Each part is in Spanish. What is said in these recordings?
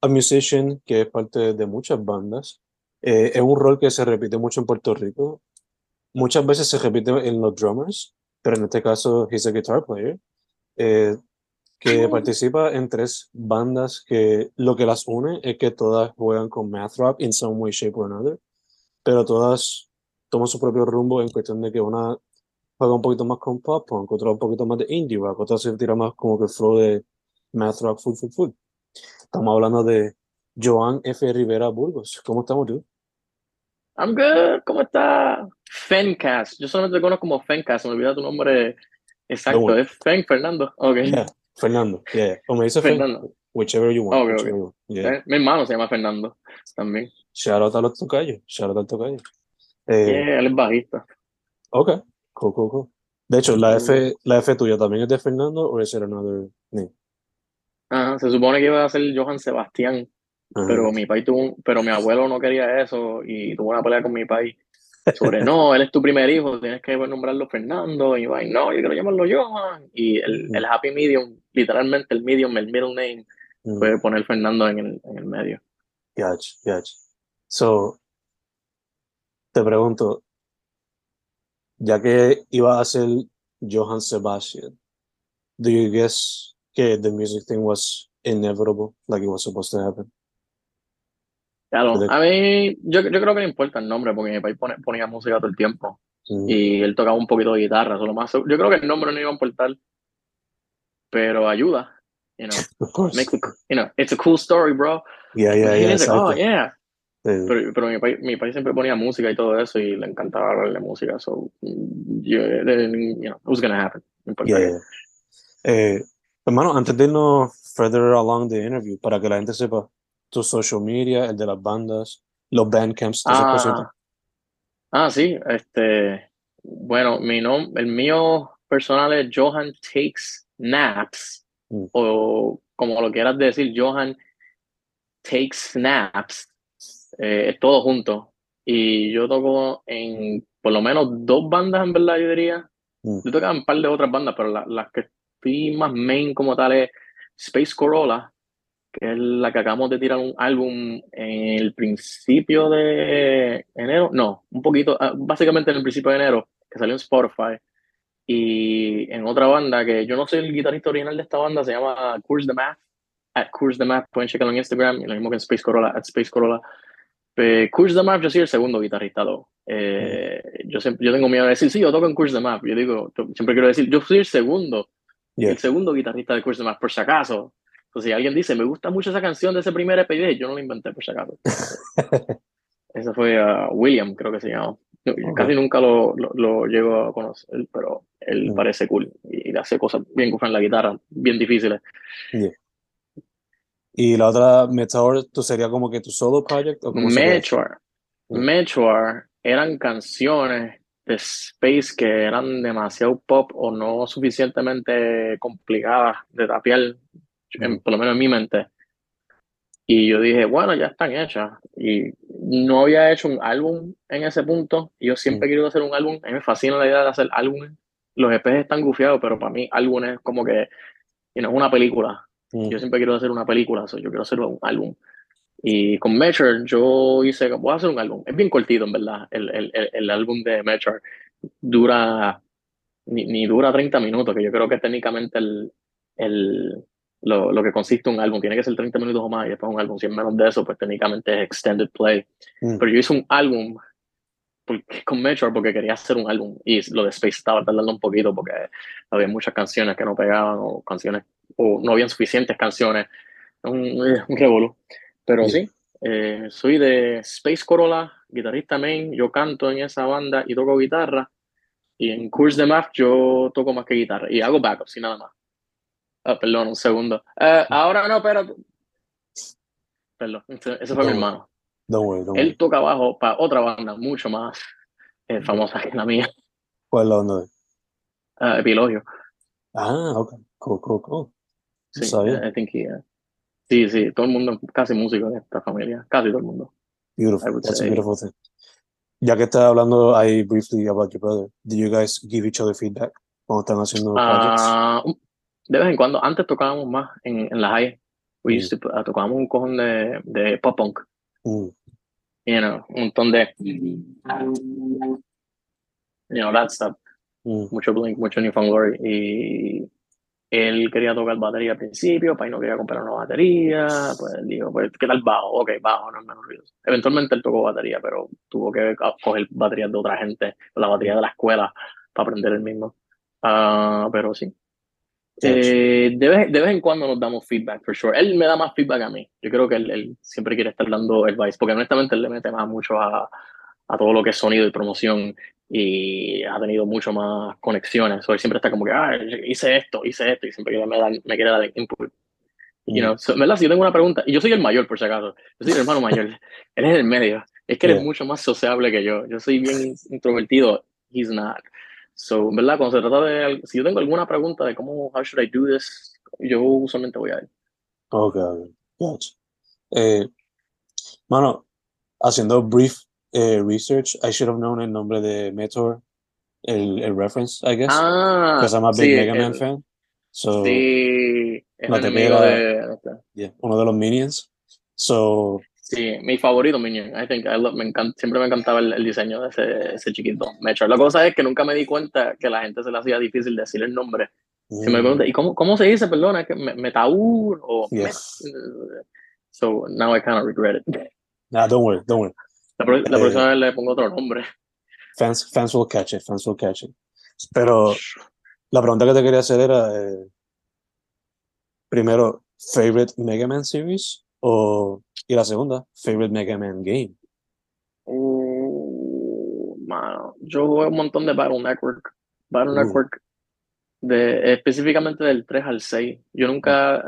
a musician que es parte de muchas bandas. Eh, es un rol que se repite mucho en Puerto Rico. Muchas veces se repite en los drummers, pero en este caso, he's a guitar player. Eh, que participa en tres bandas que lo que las une es que todas juegan con math rock in some way, shape or another, pero todas toman su propio rumbo en cuestión de que una juega un poquito más con pop punk, otra un poquito más de indie rock, otra se tira más como que flow de math rock full, full, full. Estamos hablando de Joan F. Rivera Burgos. ¿Cómo estamos tú? I'm good. ¿Cómo está? Fencast. Yo solamente te conozco como Fencast. Me olvidé tu nombre exacto. Es Fen Fernando. Ok. Fernando. Yeah. O me dice Fernando. whichever you want. Okay, okay. Yeah. Eh, mi hermano se llama Fernando también. Shout out a los tocayos. Shout out al tocayo. Eh, él es bajista. Ok. Cool, cool, cool. De hecho, la F, la F tuya también es de Fernando o es another name? Ajá, se supone que iba a ser Johan Sebastián, pero mi país tuvo, pero mi abuelo no quería eso y tuvo una pelea con mi país sobre no, él es tu primer hijo, tienes que nombrarlo Fernando, y va, no, yo quiero llamarlo Johan. Y el, el happy medium, literalmente el medium, el middle name, fue poner Fernando en el, en el medio. Gotcha, gotcha. So, te pregunto, ya que iba a ser Johan Sebastian, do you guess que the music thing was inevitable, like it was supposed to happen? Claro, a mí, yo, yo creo que no importa el nombre, porque mi país ponía música todo el tiempo. Y él tocaba un poquito de guitarra, solo más. Yo creo que el nombre no iba a importar, pero ayuda. You know, of course. Make, you know, it's a cool story, bro. Yeah, yeah, yeah. Like, oh, yeah. Sí. Pero, pero mi, país, mi país siempre ponía música y todo eso, y le encantaba hablar de música. So, you, you know, it was gonna happen. Yeah, yeah. Eh, hermano, antes de irnos further along the interview, para que la gente sepa, tu social media, el de las bandas, los bandcamps, esas cositas. Ah, ah, sí, este, bueno, mi nombre, el mío personal es Johan Takes Naps, Mm. o como lo quieras decir, Johan Takes Snaps, eh, es todo junto. Y yo toco en por lo menos dos bandas, en verdad, yo diría. Mm. Yo tocaba en un par de otras bandas, pero la- las que estoy más main como tal es Space Corolla, que es la que acabamos de tirar un álbum en el principio de enero, no, un poquito, ah, básicamente en el principio de enero, que salió en Spotify. Y en otra banda, que yo no soy el guitarrista original de esta banda, se llama Curse the Math. At Curse the Math, pueden checarlo en Instagram, y lo mismo que en Space Corolla, at Space Corolla. Pero Curse the Math, yo soy el segundo guitarrista. Eh, yo, siempre, yo tengo miedo de decir, sí, yo toco en Curse the Math. Yo digo, yo siempre quiero decir, yo soy el segundo, El segundo guitarrista de Math, por si acaso. Entonces, si alguien dice, me gusta mucho esa canción de ese primer EP, yo no la inventé, por si acaso. Ese fue uh, William, creo que se llama. No, Ok. Casi nunca lo, lo, lo llego a conocer, pero él Mm. parece cool y, y hace cosas bien cool en la guitarra, bien difíciles. Yeah. Y la otra, Meteor, ¿tú sería como que tu solo project? ¿o? Meteor, Mm. Meteor eran canciones Space que eran demasiado pop o no suficientemente complicadas de tapear, en- por lo menos en mi mente. Y yo dije, bueno, ya están hechas. Y no había hecho un álbum en ese punto. Yo siempre querido hacer un álbum. A mí me fascina la idea de hacer álbumes. Los EPs están gufiados, pero para mí álbumes es como que you know, es una película. Yo siempre quiero hacer una película, so yo quiero hacer un álbum. Y con Measure yo hice, voy a hacer un álbum. Es bien cortito, en verdad. El, el, el, álbum de Measure dura, ni, ni, dura 30 minutos, que yo creo que técnicamente el, el, lo, lo, que consiste un álbum tiene que ser 30 minutos o más, y después un álbum, si es menos de eso, pues técnicamente es extended play. Mm. Pero yo hice un álbum porque, con Measure porque quería hacer un álbum y lo de Space estaba tardando un poquito porque había muchas canciones que no pegaban o canciones, o no habían suficientes canciones. Un, un revolú. Pero sí, eh, soy de Space Corolla, guitarrista main, yo canto en esa banda y toco guitarra. Y en Curse de Math yo toco más que guitarra y hago backups y nada más. Ah, perdón, un segundo. Eh, ahora no, pero... Perdón, ese fue mi hermano. Él toca bajo para otra banda mucho más eh, famosa que la mía. ¿Cuál es la banda de? Epilogio. Ah, ok. Cool, cool, cool. Sí, I think he, Sí, sí, todo el mundo, casi músico de esta familia, casi todo el mundo. Beautiful, that's a beautiful thing. Ya que estás hablando ahí briefly about your brother, do you guys give each other feedback cuando están haciendo projects? Uh, de vez en cuando, antes tocábamos más en, en la high, we used to, uh, tocábamos un cojón de, de pop punk. Mm. You know, un montón de, you know, that stuff. Mm. Mucho Blink, mucho New Glory y él quería tocar batería al principio, Pai no quería comprar una batería, pues dijo, pues, ¿qué tal bajo? Ok, bajo, no es menos ruidoso. Eventualmente él tocó batería, pero tuvo que coger baterías de otra gente, la batería de la escuela, para aprender el mismo. Uh, pero sí. Eh, de, vez, de, vez, en cuando nos damos feedback, for sure. Él me da más feedback a mí. Yo creo que él, él siempre quiere estar dando advice, porque honestamente él le mete más mucho a, a todo lo que es sonido y promoción y ha tenido mucho más conexiones. O él siempre está como que, ah, hice esto, hice esto, y siempre me, me quiere dar input. You know, so, ¿verdad? Si yo tengo una pregunta, y yo soy el mayor por si acaso, yo soy el hermano mayor, él es el medio, es que él es mucho más sociable que yo, yo soy bien introvertido, he's not. So, ¿verdad? Cuando se trata de, si yo tengo alguna pregunta de cómo, how should I do this, yo usualmente voy a él. Ok, gotcha. Eh, mano, haciendo brief eh, research, I should have known el nombre de Meteor, el, el reference, I guess. Ah, because I'm a big Mega Man fan. So, sí, no te pega, de, yeah, uno de los Minions. So, Sí, mi favorito Minion. I think I love, me encanta, siempre me encantaba el, el diseño de ese, ese chiquito. Meteor. La cosa es que nunca me di cuenta que la gente se le hacía difícil decir el nombre. Mm. Me pregunta, ¿y cómo, cómo se dice? Perdona, Metaur o yes. So now I kind of regret it. Nah, don't worry, don't worry. La, pro, la próxima vez le pongo otro nombre. Fans, fans will catch it, fans will catch it. Pero la pregunta que te quería hacer era, eh, primero, favorite Mega Man series o y la segunda, favorite Mega Man game. Uh, mano, yo jugué un montón de Battle Network. Battle uh. Network de, específicamente del 3 al 6. Yo nunca,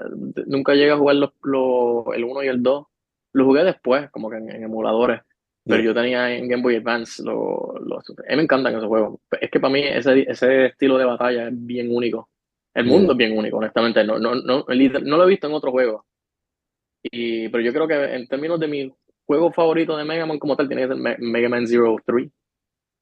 nunca llegué a jugar los, los, el 1 y el 2. Lo jugué después, como que en, en emuladores. Pero yo tenía en Game Boy Advance los... Lo, a mí me encantan esos juegos. Es que para mí ese, ese estilo de batalla es bien único. El mundo es bien único, honestamente. No, no, no, no lo he visto en otros juegos. Y, pero yo creo que en términos de mi juego favorito de Mega Man como tal, tiene que ser Mega Man Zero 3.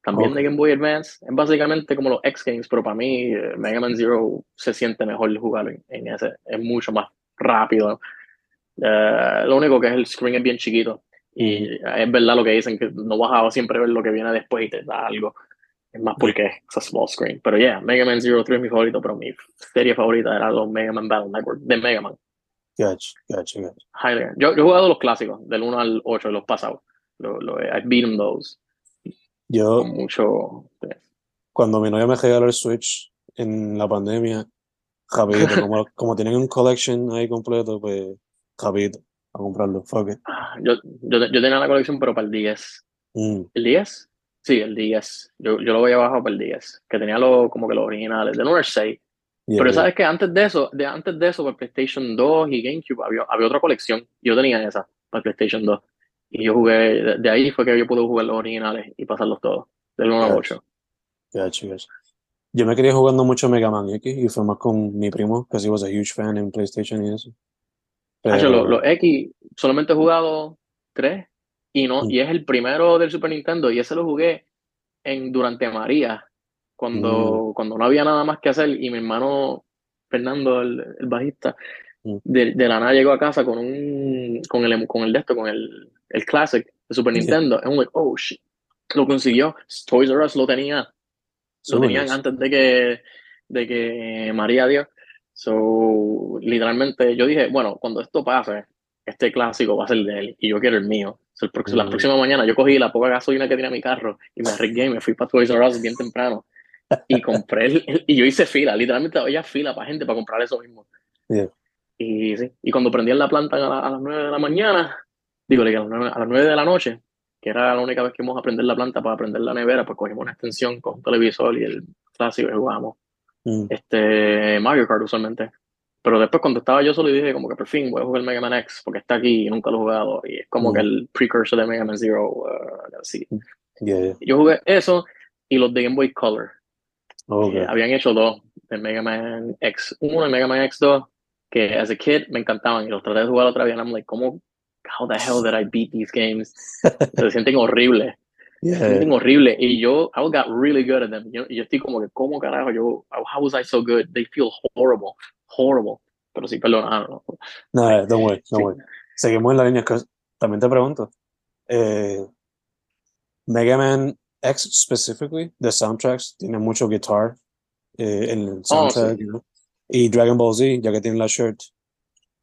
También de Game Boy Advance. Es básicamente como los X Games, pero para mí eh, Mega Man Zero se siente mejor jugar en, en ese. Es mucho más rápido. Uh, lo único que es el screen es bien chiquito. Y es verdad lo que dicen, que no vas a siempre ver lo que viene después y te da algo. Es más porque es a small screen. Pero yeah, Mega Man Zero 3 es mi favorito, pero mi serie favorita era los Mega Man Battle Network de Mega Man. Gotcha, gotcha, gotcha. Yo, yo he jugado los clásicos, del 1 al 8, de los pasados. Lo, lo, I've beaten those. Yo, Con mucho. Cuando mi novia me regaló el Switch en la pandemia, rapidito, como, como tienen un collection ahí completo, pues rapidito a comprarlo. Fuck it. Yo, yo, yo, tenía la colección, pero para el 10. Mm. ¿El 10? Sí, el 10. Yo, yo lo voy abajo para el 10. Que tenía lo, como que los originales. Del 1 al 6. Yeah, pero sabes que antes de eso, de antes de eso, para PlayStation 2 y GameCube, había, había otra colección. Yo tenía esa para PlayStation 2. Y yo jugué, de, de, ahí fue que yo pude jugar los originales y pasarlos todos. Del 1 al 8. Gotcha, gotcha. Yo me quería jugando mucho Mega Man X y fue más con mi primo, que sí was a huge fan en PlayStation y eso. Hacho, Pero, los, los X solamente he jugado tres y no, Mm. y es el primero del Super Nintendo y ese lo jugué en durante María, cuando, cuando no había nada más que hacer y mi hermano Fernando, el, el bajista, Mm. de, de la nada llegó a casa con un con el con el de esto, con el, el Classic de Super Yeah. Nintendo. And I'm like, oh shit, lo consiguió. Toys R Us lo tenía, lo súper tenían nice. antes de que, de que María dio. So, literalmente, yo dije, bueno, cuando esto pase, este clásico va a ser de él y yo quiero el mío. So, el próximo- La Mm. próxima mañana yo cogí la poca gasolina que tenía mi carro y me arriesgué y me fui para Toys R Us bien temprano. Y compré, el, y yo hice fila, literalmente había fila para gente para comprar eso mismo. Yeah. Y sí, y cuando prendían la planta a, la- a las 9 de la mañana, digo, a las 9, a las 9 de la noche, que era la única vez que íbamos a prender la planta para prender la nevera, pues cogimos una extensión con un televisor y el clásico y jugábamos Mm. este, Mario Kart usualmente. Pero después cuando estaba yo solo dije como que por fin voy a jugar Mega Man X porque está aquí y nunca lo he jugado y es como Mm. que el precursor de Mega Man Zero. uh, así. Yeah, yeah. Yo jugué eso y los de Game Boy Color. Ok. Eh, habían hecho dos, el Mega Man X1 y Mega Man X2, que as a kid me encantaban y los traté de jugar otra vez y I'm like, ¿cómo? How the hell did I beat these games? Se sienten horribles, Yeah. sienten horribles y yo, I got really good at them. Yo, yo estoy como que, ¿cómo carajo? Yo, how was I so good? They feel horrible, horrible. Pero sí, perdona. No, eh, don't worry, don't Sí. worry. Seguimos en la línea. También te pregunto. eh, Mega Man X specifically, the soundtracks, tiene mucho guitar eh, en el soundtrack. sí. you know. Y Dragon Ball Z, ya que tiene la shirt,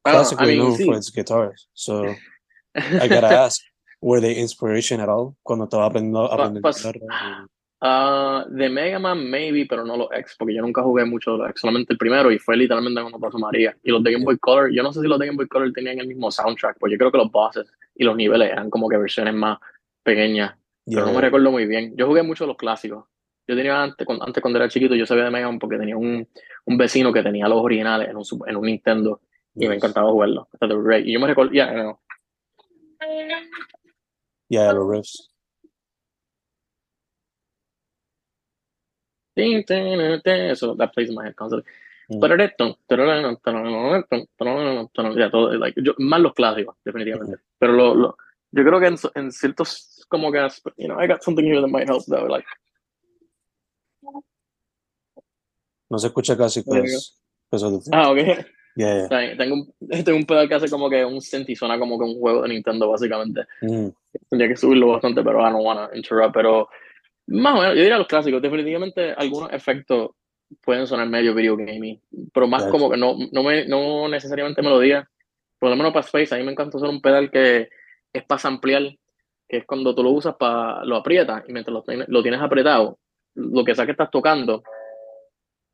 Ah, classically I mean, known sí. for its guitars. So I gotta ask, were they inspiration at all cuando estaba aprendiendo, aprendiendo pues, guitarra? Ah, de Mega Man, maybe, pero no los X, porque yo nunca jugué mucho de los X, solamente el primero y fue literalmente cuando pasó María. Y los de Game Boy Color, yo no sé si los de Game Boy Color tenían el mismo soundtrack, pues yo creo que los bosses y los niveles eran como que versiones más pequeñas, pero no me Yeah. recuerdo muy bien. Yo jugué mucho los clásicos. Yo tenía antes, cuando, antes cuando era chiquito, yo sabía de Mega Man porque tenía un, un vecino que tenía los originales en un, en un Nintendo y me encantaba jugarlo. They were great. Y yo me recuerdo, ya, no. Yeah, los riffs. Eso, that plays in my head constantly. Mm. Ya todo, like, yo- más los clásicos, definitivamente. Pero lo, lo- yo creo que en, en ciertos, como que, you know, I got something here that might help, though, like, No se escucha casi, pues. pues, ah, ok. Yeah, yeah. Tengo un, tengo un pedal que hace como que un synth y suena como que un juego de Nintendo, básicamente. Mm. Tendría que subirlo bastante, pero I don't wanna interrupt, pero más o menos, yo diría los clásicos, definitivamente algunos efectos pueden sonar medio video gaming, pero más como que no, no, me, no necesariamente melodía, por lo menos para Space, a mí me encanta usar un pedal que es para ampliar, que es cuando tú lo usas para, lo aprietas y mientras lo, tienes- lo tienes apretado, lo que sea que estás tocando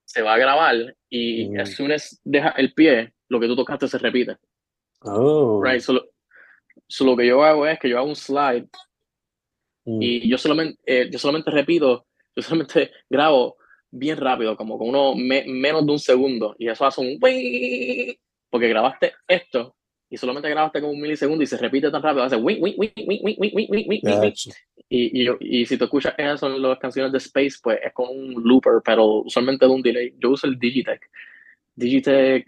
se va a grabar y Mm. as soon as deja el pie, lo que tú tocaste se repite. Oh. Right, so, so, lo que yo hago es que yo hago un slide mm. y yo solamente, eh, yo solamente repito, yo solamente grabo bien rápido, como con uno me, menos de un segundo, y eso hace un porque grabaste esto y solamente grabaste como un milisegundo y se repite tan rápido, hace wing, wing, wing, y, y, y, si tú escuchas esas son las canciones de Space, pues es con un looper, pero usualmente de un delay. Yo uso el Digitech. Digitech,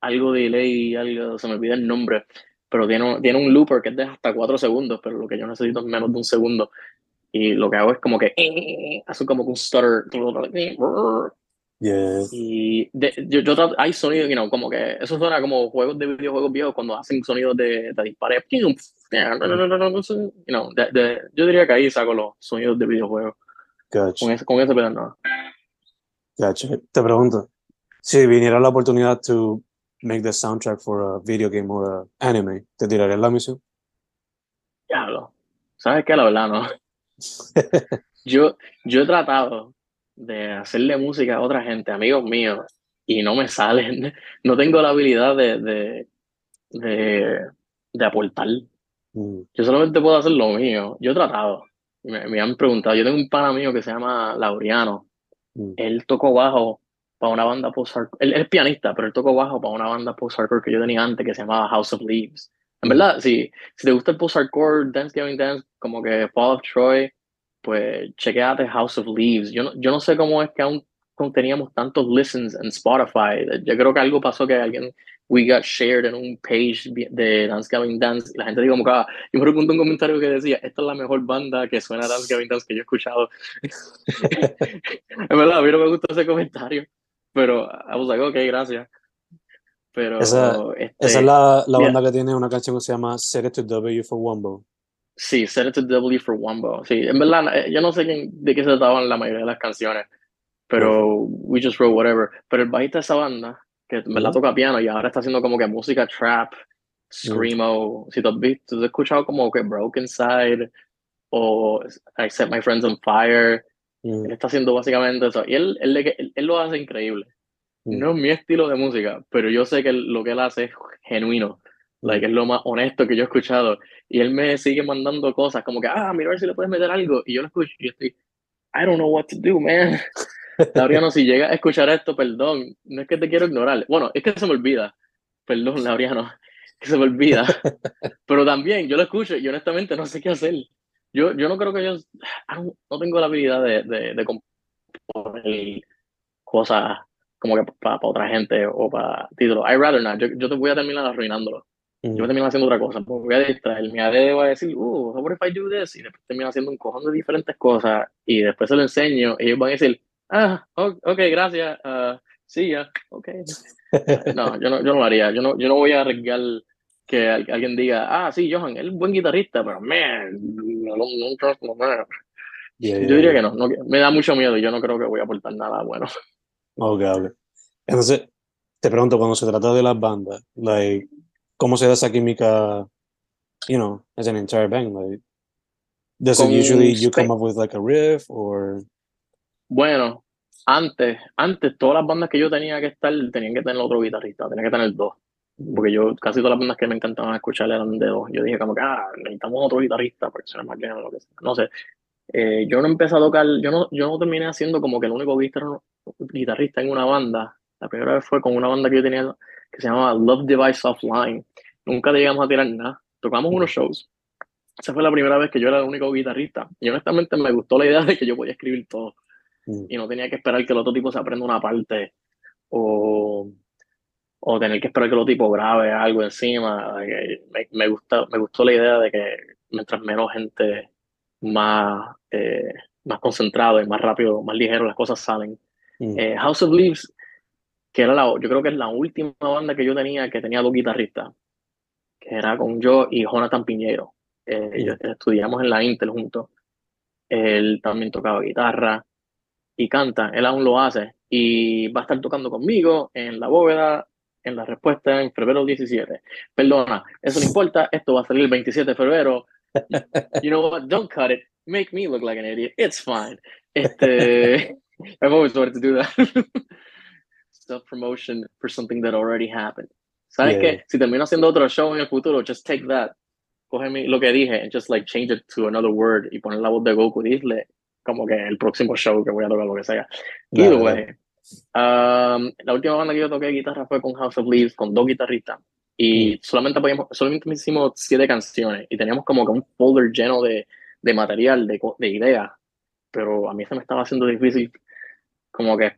algo de delay, algo, se me olvida el nombre pero tiene, un- tiene un looper que es de hasta 4 segundos, pero lo que yo necesito es menos de un segundo. Y lo que hago es como que hace como que un stutter. Yeah. Y de- yo, yo trato- hay sonidos, you know, como que eso suena como juegos de videojuegos viejos cuando hacen sonidos de, de dispares. You know, de- yo diría que ahí saco los sonidos de videojuegos. Gotcha. Con ese, con ese pedal no. Gotcha. Te pregunto, si viniera la oportunidad to make the soundtrack for a video game or a anime, ¿te tirarías la misión? Diablo. ¿Sabes qué? La verdad, no. Yo, yo he tratado de hacerle música a otra gente, amigos míos, y no me salen. No tengo la habilidad de, de, de, de aportar. Mm. Yo solamente puedo hacer lo mío. Yo he tratado. Me, me han preguntado. Yo tengo un pana mío que se llama Laureano. Mm. Él tocó bajo para una banda post-hardcore. Él, él es pianista, pero él tocó bajo para una banda post-hardcore que yo tenía antes que se llamaba House of Leaves. En Mm. verdad, si, si te gusta el post-hardcore, Dance Giving Dance, como que Fall of Troy, pues chequeate House of Leaves. Yo no, yo no sé cómo es que aún teníamos tantos listens en Spotify. Yo creo que algo pasó que alguien we got shared en un page de Dance Gavin Dance. La gente dijo como que, ah, yo me recuerdo un comentario que decía, esta es la mejor banda que suena Dance Gavin Dance que yo he escuchado. en verdad, a mí no me gustó ese comentario, pero I was like, ok, gracias. Pero esa, este, esa es la, la banda que tiene una canción que se llama Set It to W for Wombo. Sí, Set It to W for Wombo. Sí, en verdad, eh, yo no sé de qué se trataban la mayoría de las canciones, pero we just wrote whatever. Pero el bajista de esa banda, que me la toca piano y ahora está haciendo como que música trap, screamo. Si tú has visto, tú has escuchado como que Broken Side o I Set My Friends on Fire. Él está haciendo básicamente eso. Y él, él, él, él lo hace increíble. No es mi estilo de música, pero yo sé que lo que él hace es genuino. Like, es lo más honesto que yo he escuchado. Y él me sigue mandando cosas como que, ah, mira a ver si le puedes meter algo. Y yo lo escucho y yo estoy, I don't know what to do, man. Lauriano, si llega a escuchar esto, perdón, no es que te quiero ignorar. Bueno, es que se me olvida. Perdón, Lauriano, que se me olvida. Pero también yo lo escucho y honestamente no sé qué hacer. Yo, yo no creo que yo, no tengo la habilidad de, de, de componer cosas como que para otra gente o para títulos. I rather not. Yo, yo te voy a terminar arruinándolo. Yo me termino haciendo otra cosa. voy a distraer. Mi AD va a decir, uh, what if I do this? Y después termino haciendo un cojón de diferentes cosas. Y después se lo enseño. Y ellos van a decir, ah, ok, gracias. Uh, sí, ya, ok. no, yo no, yo no lo haría. Yo no, yo no voy a arriesgar que alguien diga, ah, sí, Johan, él es buen guitarrista, pero man, no, no, no, no Yo diría que no, no, me da mucho miedo y yo no creo que voy a aportar nada bueno. Ok, ok. Entonces, te pregunto, cuando se trata de las bandas, like, ¿cómo se da esa química, you know, as an entire band? Like, does it usually you come up with like a riff or? Bueno, antes, antes todas las bandas que yo tenía que estar tenían que tener otro guitarrista, tenía que tener dos. Porque yo, casi todas las bandas que me encantaban escuchar eran de dos. Yo dije como que, ah, necesitamos otro guitarrista porque suena más bien o lo que sea. No sé. Eh, yo no empecé a tocar, yo no, yo no terminé haciendo como que el único guitarrista en una banda. La primera vez fue con una banda que yo tenía que se llamaba Love Device Offline. Nunca llegamos a tirar nada. Tocamos unos shows. Esa fue la primera vez que yo era el único guitarrista. Y honestamente me gustó la idea de que yo podía escribir todo. Mm. Y no tenía que esperar que el otro tipo se aprenda una parte o, o tener que esperar que el tipo grabe algo encima. Me, me, gusta, me gustó la idea de que mientras menos gente más, eh, más concentrado y más rápido, más ligero las cosas salen. Mm. Eh, House of Leaves, que era la, yo creo que es la última banda que yo tenía que tenía dos guitarristas, que era con yo y Jonathan Piñero. Eh, mm. estudiamos en la Intel juntos. Él también tocaba guitarra y canta, él aún lo hace y va a estar tocando conmigo en la bóveda en la respuesta en febrero 17. Perdona, eso no importa, esto va a salir el 27 de febrero you know what? Don't cut it. Make me look like an idiot. It's fine. Este, I've always wanted to do that. Self promotion for something that already happened. ¿Sabes yeah. qué? Si termino haciendo otro show en el futuro, just take that. Cógeme lo que dije and just like change it to another word y poner la voz de Goku y dile como que el próximo show que voy a tocar, lo que sea. Either way. Um, la última banda que yo toqué guitarra fue con House of Leaves, con dos guitarristas. Y solamente, podíamos, solamente hicimos siete canciones y teníamos como que un folder lleno de, de material, de, de ideas, pero a mí se me estaba haciendo difícil como que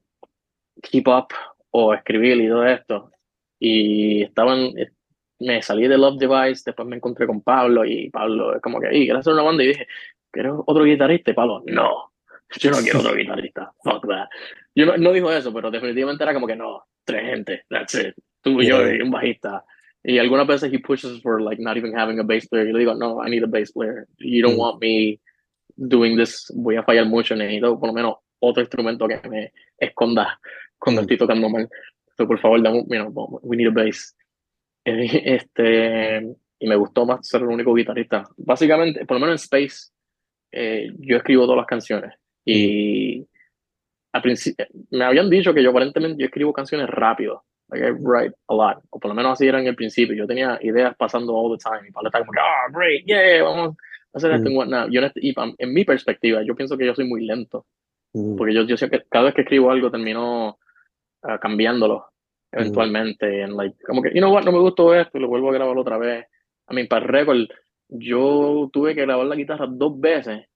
keep up o escribir y todo esto. Y estaban, me salí de Love Device, después me encontré con Pablo y Pablo es como que, y quiero hacer una banda y dije, ¿quieres otro guitarrista? Y Pablo, no, yo no quiero otro guitarrista, fuck that. Yo no, no dijo eso, pero definitivamente era como que no, tres gente, that's it, tú y yo y un bajista. Y algunas veces he pushes for like not even having a bass player. Y le digo, no, I need a bass player. You don't mm. want me doing this. Voy a fallar mucho. Necesito por lo menos otro instrumento que me esconda cuando mm. estoy tocando mal. Entonces, por favor, dame, you know, we need a bass. Este, y me gustó más ser el único guitarrista. Básicamente, por lo menos en Space, eh, yo escribo todas las canciones. Y mm. principio, me habían dicho que yo aparentemente yo escribo canciones rápido Like I write a lot. O por lo menos así era en el principio. Yo tenía ideas pasando all the time. Y para estar como, ah, oh, great, yeah, vamos a hacer esto mm. Yo, y en mi perspectiva, yo pienso que yo soy muy lento. Mm. Porque yo, yo sé que cada vez que escribo algo termino uh, cambiándolo eventualmente. en like, como que, you know what, no me gustó esto y lo vuelvo a grabar otra vez. A mí, para el récord, yo tuve que grabar la guitarra dos veces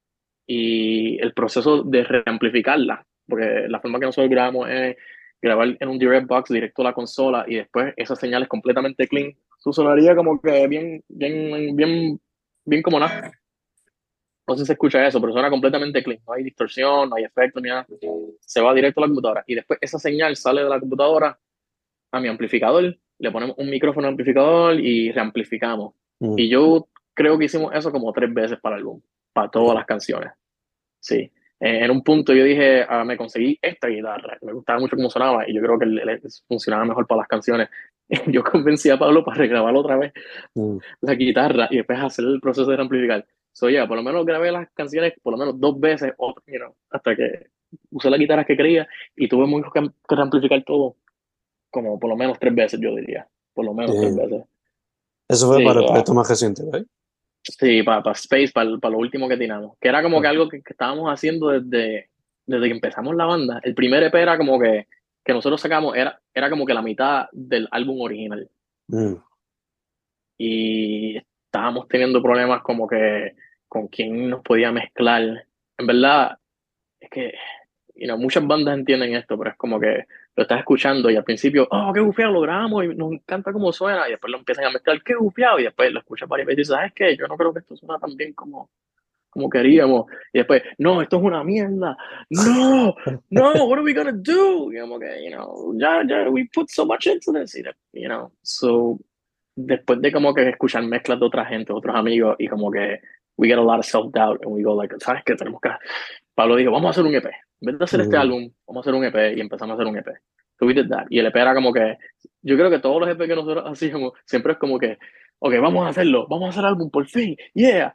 y el proceso de reamplificarla, porque la forma que nosotros grabamos es grabar en un direct box directo a la consola y después esa señal es completamente clean, tú sonaría como que bien, bien, bien, bien como nada. No sé si se escucha eso, pero suena completamente clean. No hay distorsión, no hay efecto ni nada. Se va directo a la computadora. Y después esa señal sale de la computadora a mi amplificador. Le ponemos un micrófono amplificador y reamplificamos. Mm. Y yo creo que hicimos eso como tres veces para el álbum, para todas las canciones. Sí. Eh, en un punto yo dije, ah, me conseguí esta guitarra, me gustaba mucho cómo sonaba y yo creo que el- el- funcionaba mejor para las canciones. Yo convencí a Pablo para regrabar otra vez Mm. la guitarra y después hacer el proceso de amplificar. So, ya, por lo menos grabé las canciones por lo menos dos veces, you know, hasta que usé las guitarras que quería y tuve muy que, que reamplificar todo como por lo menos tres veces, yo diría. Por lo menos tres Bien. veces. Eso fue Sí, para el proyecto más reciente, ¿right? Sí, para, Space, para, lo último que tiramos. Que era como que algo que, que estábamos haciendo desde, desde que empezamos la banda. El primer EP era como que, que nosotros sacamos, era, era como que la mitad del álbum original. Mm. Y estábamos teniendo problemas como que con quién nos podía mezclar. En verdad, es que you know, muchas bandas entienden esto, pero es como que lo estás escuchando y al principio, oh, qué bufiado, lo grabamos y nos encanta cómo suena, y después lo empiezan a mezclar, qué bufiado, y después lo escuchas varias veces y dices, ¿sabes qué? Yo no creo que esto suena tan bien como, como queríamos. Y después, no, esto es una mierda, no, no, what are we gonna do? Y como que, you know, ya, ya, we put so much into this, you know, so, después de como que escuchar mezclas de otra gente, otros amigos, y como que we get a lot of self-doubt, and we go like, ¿sabes qué? Tenemos que... Pablo dijo, vamos a hacer un EP. En vez de hacer este Mm. álbum, vamos a hacer un EP, y empezamos a hacer un EP. So we did that. Y el EP era como que, yo creo que todos los EP que nosotros hacíamos, siempre es como que, ok, vamos a hacerlo, vamos a hacer álbum, por fin, yeah.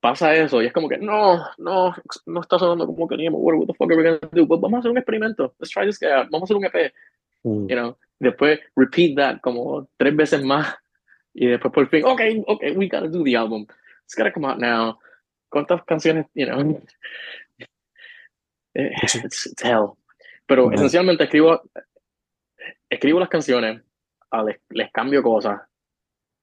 Pasa eso, y es como que, no, no, no está sonando como queríamos, what, what the fuck are we gonna do? Pues vamos a hacer un experimento, let's try this guy out, vamos a hacer un EP, Mm. you know. Después, repeat that como tres veces más, y después por fin, ok, ok, we gotta do the album. It's gotta come out now. ¿Cuántas canciones, you know? Eh. It's, it's hell. Pero esencialmente escribo, escribo las canciones, ah, les, les cambio cosas,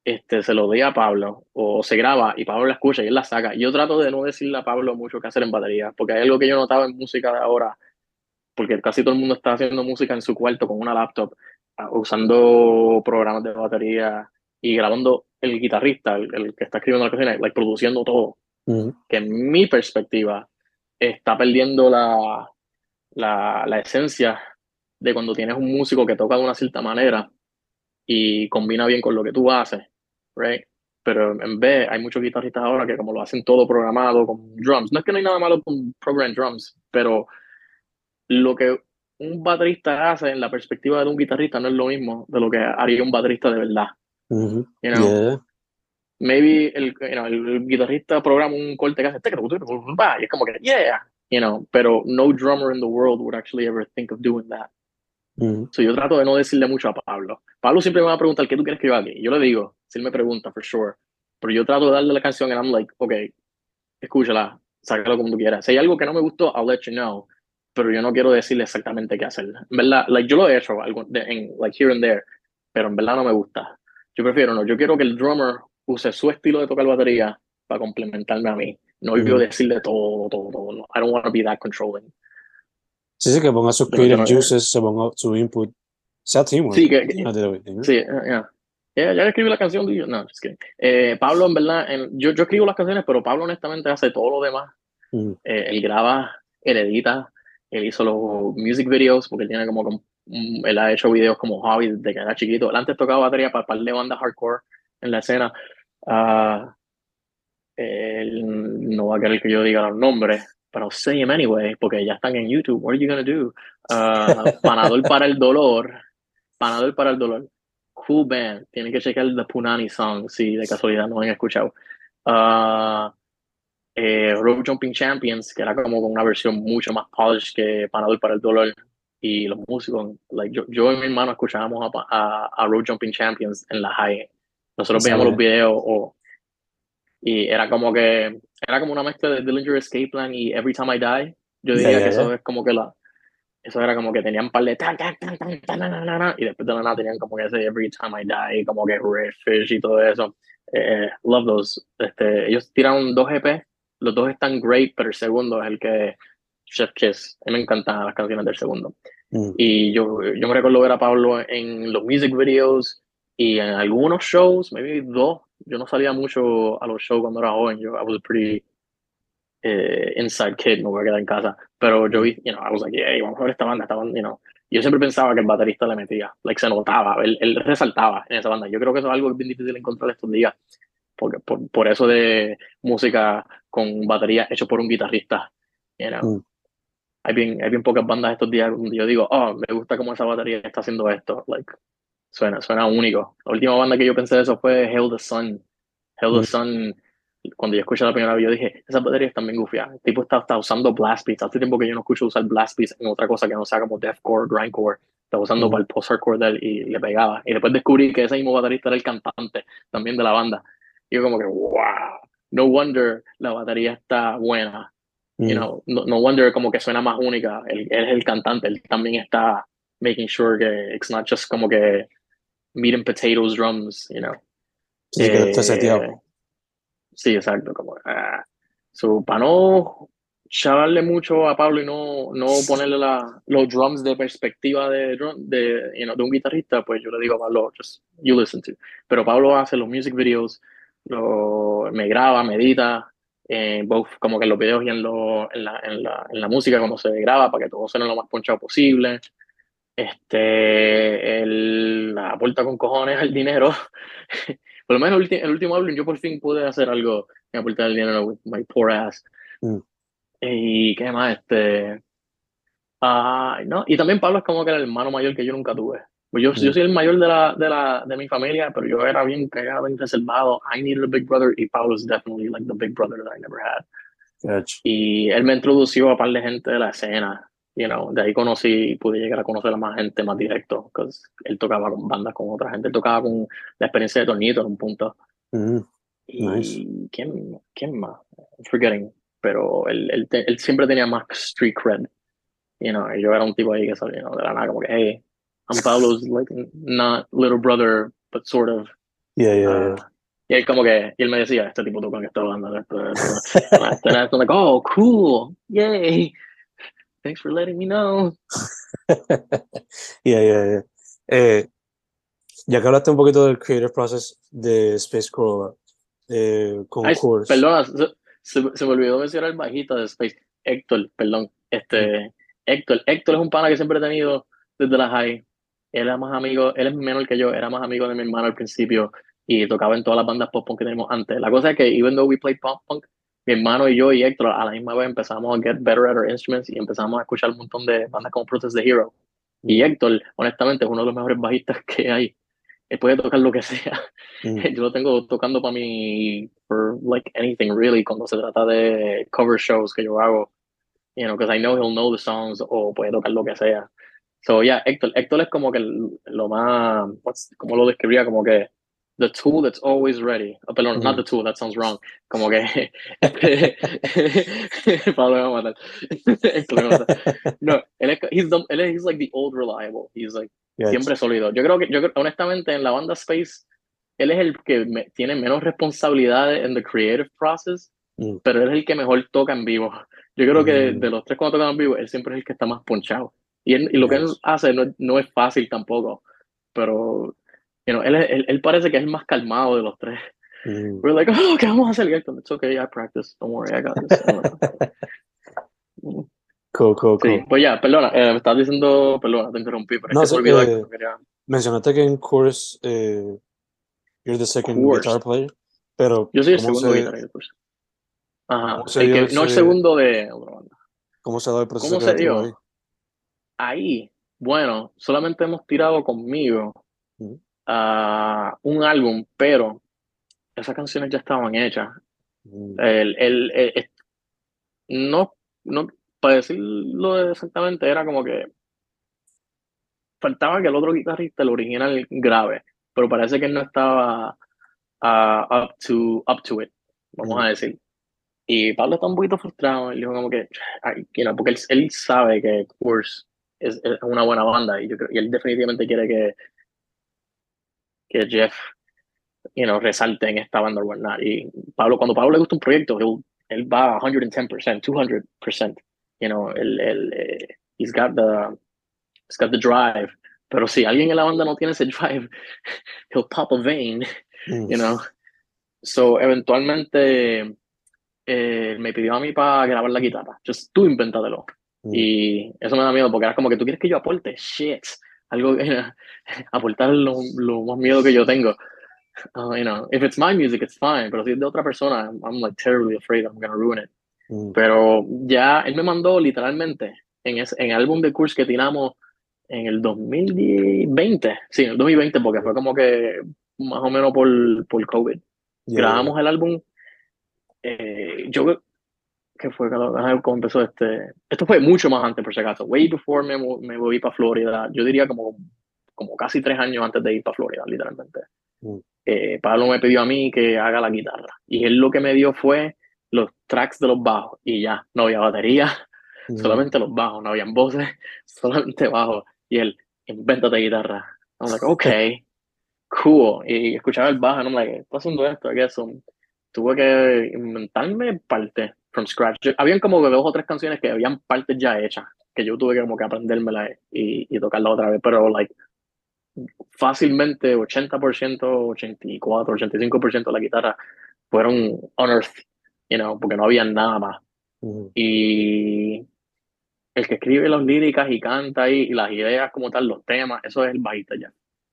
este, se lo doy a Pablo, o se graba y Pablo la escucha y él la saca. Yo trato de no decirle a Pablo mucho qué hacer en batería, porque hay algo que yo notaba en música de ahora, porque casi todo el mundo está haciendo música en su cuarto con una laptop, ah, usando programas de batería y grabando el guitarrista, el, el que está escribiendo la canción, like, produciendo todo que en mi perspectiva está perdiendo la, la, la esencia de cuando tienes un músico que toca de una cierta manera y combina bien con lo que tú haces, right? Pero en vez, hay muchos guitarristas ahora que como lo hacen todo programado con drums. No es que no hay nada malo con program drums, pero lo que un baterista hace en la perspectiva de un guitarrista no es lo mismo de lo que haría un baterista de verdad. You know? Yeah. maybe el, you know, el guitarrista programa un corte que hace y es como que yeah you know pero no drummer in the world would actually ever think of doing that. Mhm. so yo trato de no decirle mucho a Pablo. Pablo siempre me va a preguntar qué tú quieres que yo haga y yo le digo si él me pregunta for sure. Pero yo trato de darle la canción and I'm like okay escúchala sácalo como tú quieras. Si hay algo que no me gustó I'll let you know pero yo no quiero decirle exactamente qué hacer. En verdad like yo lo he hecho algo en like here and there pero en verdad no me gusta yo prefiero no yo quiero que el drummer use su estilo de tocar batería para complementarme a mí. No yo decirle todo, todo, todo. no. I don't want to be that controlling. Sí, sí, que ponga sus creative juices, se ponga su input. Sea teamwork. Sí, que- que-. Sí, eh, yeah. Yeah, ya escribí la canción. you- No, just kidding. Eh, Pablo, en verdad, en- yo, yo escribo las canciones, pero Pablo honestamente hace todo lo demás. Mm. Eh, él graba, él edita, él hizo los music videos, porque él tiene como, él ha hecho videos como hobby desde que era chiquito. Él antes tocaba batería para un par de bandas hardcore en la escena. Ah, él no va a querer que yo diga los nombres, pero say him anyway, porque ya están en YouTube. What are you gonna do? Ah, Panadol para el dolor. Panadol para el dolor. Cool band. Tienen que checar The Punani Song, si de casualidad no han escuchado. Ah, eh, Road Jumping Champions, que era como con una versión mucho más polished que Panadol para el dolor. Y los músicos, like, yo, yo y mi hermano escuchábamos a, a, a Road Jumping Champions en la high. Nosotros Esa veíamos los es. videos o, y era como que era como una mezcla de Dillinger Escape Plan y Every Time I Die. Yo diría ya, que eso ya. es como que la eso era como que tenían un par de tan, tan, tan, tan, tan, na, na, na, na, y después de la nada tenían como que ese Every Time I Die, como que Redfish y todo eso. Eh, love those. Este, ellos tiraron dos EP, los dos están great, pero el segundo es el que Chef Kiss. A mí me encantan las canciones del segundo. Mm. Y yo, yo me recuerdo ver a Pablo en los music videos y en algunos shows, maybe dos. Yo no salía mucho a los shows cuando era joven. Yo, I was a pretty eh, inside kid, me voy a quedar en casa. Pero yo vi, you know, I was like, hey, vamos a ver esta banda, esta banda, you know. Yo siempre pensaba que el baterista le metía, like se notaba, él, él resaltaba en esa banda. Yo creo que eso es algo bien difícil encontrar estos días, porque por, por eso de música con batería hecho por un guitarrista, you know. Mm. Hay bien, hay bien pocas bandas estos días donde yo digo, oh, me gusta cómo esa batería está haciendo esto, like, suena, suena único. La última banda que yo pensé de eso fue Hell the Sun. Hell the Mm. Sun cuando yo escuché la primera vez, yo dije, esas baterías están bien gufiadas. El tipo está, está usando blast beats. Hace tiempo que yo no escucho usar blast beats en otra cosa que no sea como deathcore, grindcore. Estaba usando Mm. para el post-hardcore de él y le pegaba. Y después descubrí que ese mismo baterista era el cantante también de la banda. Y yo como que, wow, no wonder la batería está buena. You Mm. know, no, no wonder como que suena más única. Él, él es el cantante, él también está making sure que it's not just como que meat and potatoes drums, you know. Sí, que está Eh, seteado. Sí, exacto. Como, ah, so, para no chavarle mucho a Pablo y no, no ponerle la, los drums de perspectiva de, de, you know, de un guitarrista, pues yo le digo a Pablo, just you listen to. Pero Pablo hace los music videos, lo, me graba, me edita, eh, both como que en los videos y en, lo, en, la, en, la, en la música cuando se graba para que todo suene lo más ponchado posible. Este, él aporta con cojones el dinero. Por lo menos el, el último álbum yo por fin pude hacer algo que aportar el dinero with my poor ass. Mm. Y qué más, este. ah, no, y también Pablo es como que era el hermano mayor que yo nunca tuve. Pues yo, yo soy el mayor de, la, de, la, de mi familia, pero yo era bien cagado, bien reservado. I needed a big brother, y Pablo is definitely like the big brother that I never had. Gotcha. Y él me introdució a par de gente de la escena. You know, de ahí conocí, pude llegar a conocer a más gente más directo, porque él tocaba con bandas con otra gente, él tocaba con la experiencia de Tornito en un punto. Mm. Y Nice. ¿quién, quién más? I'm forgetting. Pero él, él, él siempre tenía más street cred. You know, y yo era un tipo ahí que salía, you know, de la nada, como que, hey, I'm Pablo's, like, not little brother, but sort of. Yeah, yeah, uh, yeah. y él como que, y él me decía, este tipo toca en esta banda, esto, esto, esto, esto, like, oh, cool, yay, thanks for letting me know. yeah, yeah, yeah. Eh, ya que hablaste un poquito del creative process de Space Corolla, eh, con Ay, perdona, se, se- se me olvidó mencionar el bajista de Space, Héctor, perdón, este, Héctor, Héctor es un pana que siempre he tenido desde la high, él era más amigo, él es menor que yo, era más amigo de mi hermano al principio y tocaba en todas las bandas pop punk que teníamos antes. La cosa es que, even though we played pop punk, mi hermano y yo y Héctor a la misma vez empezamos a get better at our instruments y empezamos a escuchar un montón de bandas como Process the Hero. Y Héctor, honestamente, es uno de los mejores bajistas que hay. Él puede tocar lo que sea. Mm. Yo lo tengo tocando para mí for like anything really cuando se trata de cover shows que yo hago. You know, because I know he'll know the songs o puede tocar lo que sea. So yeah, Héctor, Héctor es como que lo más, ¿cómo lo describiría? Como que the tool that's always ready. Oh, perdón, not the tool, that sounds wrong. Como que Pablo me va a matar. Héctor me va a matar. No, él es, he's, the, él es he's like the old reliable. He's like siempre sólido. Yo creo que, yo honestamente, en la banda Space, él es el que me- tiene menos responsabilidades en the creative process, Mm. pero él es el que mejor toca en vivo. Yo creo que de, Mm. de los tres cuando tocan en vivo, él siempre es el que está más ponchado. Y, él- y lo que él hace no, no es fácil tampoco, pero you know, él, él, él parece que es el más calmado de los tres. Mm. We're like, oh, ¿qué vamos a hacer? It's okay, I practice. Don't worry, I got this. Cool, cool, cool. Sí, pues ya, perdona, eh, me estabas diciendo, perdona, te interrumpí, pero No, es que se sí, me olvidó eh, algo que quería- Mencionaste que en Course eh, you're the second Course. guitar player, pero Yo soy el ¿cómo segundo se, guitarrista. pues. Ajá. el que- no el segundo de otra banda. cómo se dado el proceso ¿Cómo se creativo dio? Ahí, bueno, solamente hemos tirado conmigo a un álbum, pero esas canciones ya estaban hechas. El, el, el- el- no, no, para decirlo exactamente, era como que faltaba que el otro guitarrista, el original, grave, pero parece que él no estaba ah, up, to, up to it, vamos a decir. Y Pablo está un poquito frustrado, él dijo como que, ay, you know, porque él, él sabe que Course es, es una buena banda y, yo creo, y él definitivamente quiere que, que Jeff you know, resalte en esta banda o. Y Pablo, cuando Pablo le gusta un proyecto, él, él va a 110%, 200%. You know, él, él, eh, he's got the, it's got the drive. Pero si alguien en la banda no tiene ese drive, he'll pop a vein, Mm. you know. So, eventualmente eh, me pidió a mí para grabar la guitarra. Just tú invéntatelo. Mm. Y eso me da miedo porque era como que tú quieres que yo aporte. Shit. Algo aportar lo, lo más miedo que yo tengo. Uh, you know, if it's my music, it's fine. Pero si es de otra persona, I'm, I'm like terribly afraid I'm gonna ruin it. Mm. Pero ya él me mandó literalmente en, ese, en el álbum de Curse que tiramos en el 2020. Sí, en el 2020, porque fue como que más o menos por, por COVID. Yeah, Grabamos el álbum. eh, yo que fue cómo empezó este. Esto fue mucho más antes, por si acaso. Way before me, me voy para Florida. Yo diría como, como casi tres años antes de ir para Florida, literalmente. Mm. Eh, Pablo me pidió a mí que haga la guitarra. Y él lo que me dio fue los tracks de los bajos. Y ya, no había batería, Mm. solamente los bajos, no habían voces, solamente bajos. Y él, invéntate guitarra. I'm like, okay, cool. Y escuchaba el bajo, y I'm like, está haciendo esto, I guess. So, tuve que inventarme parte from scratch. Yo- habían como dos o tres canciones que habían partes ya hechas, que yo tuve que como que aprendérmela y, y tocarla otra vez, pero like fácilmente 80%, 84, 85% de la guitarra fueron unearthed, you know, porque no había nada más. Mm. Y el que escribe las líricas y canta ahí, y las ideas como tal, los temas, eso es el bajista ya.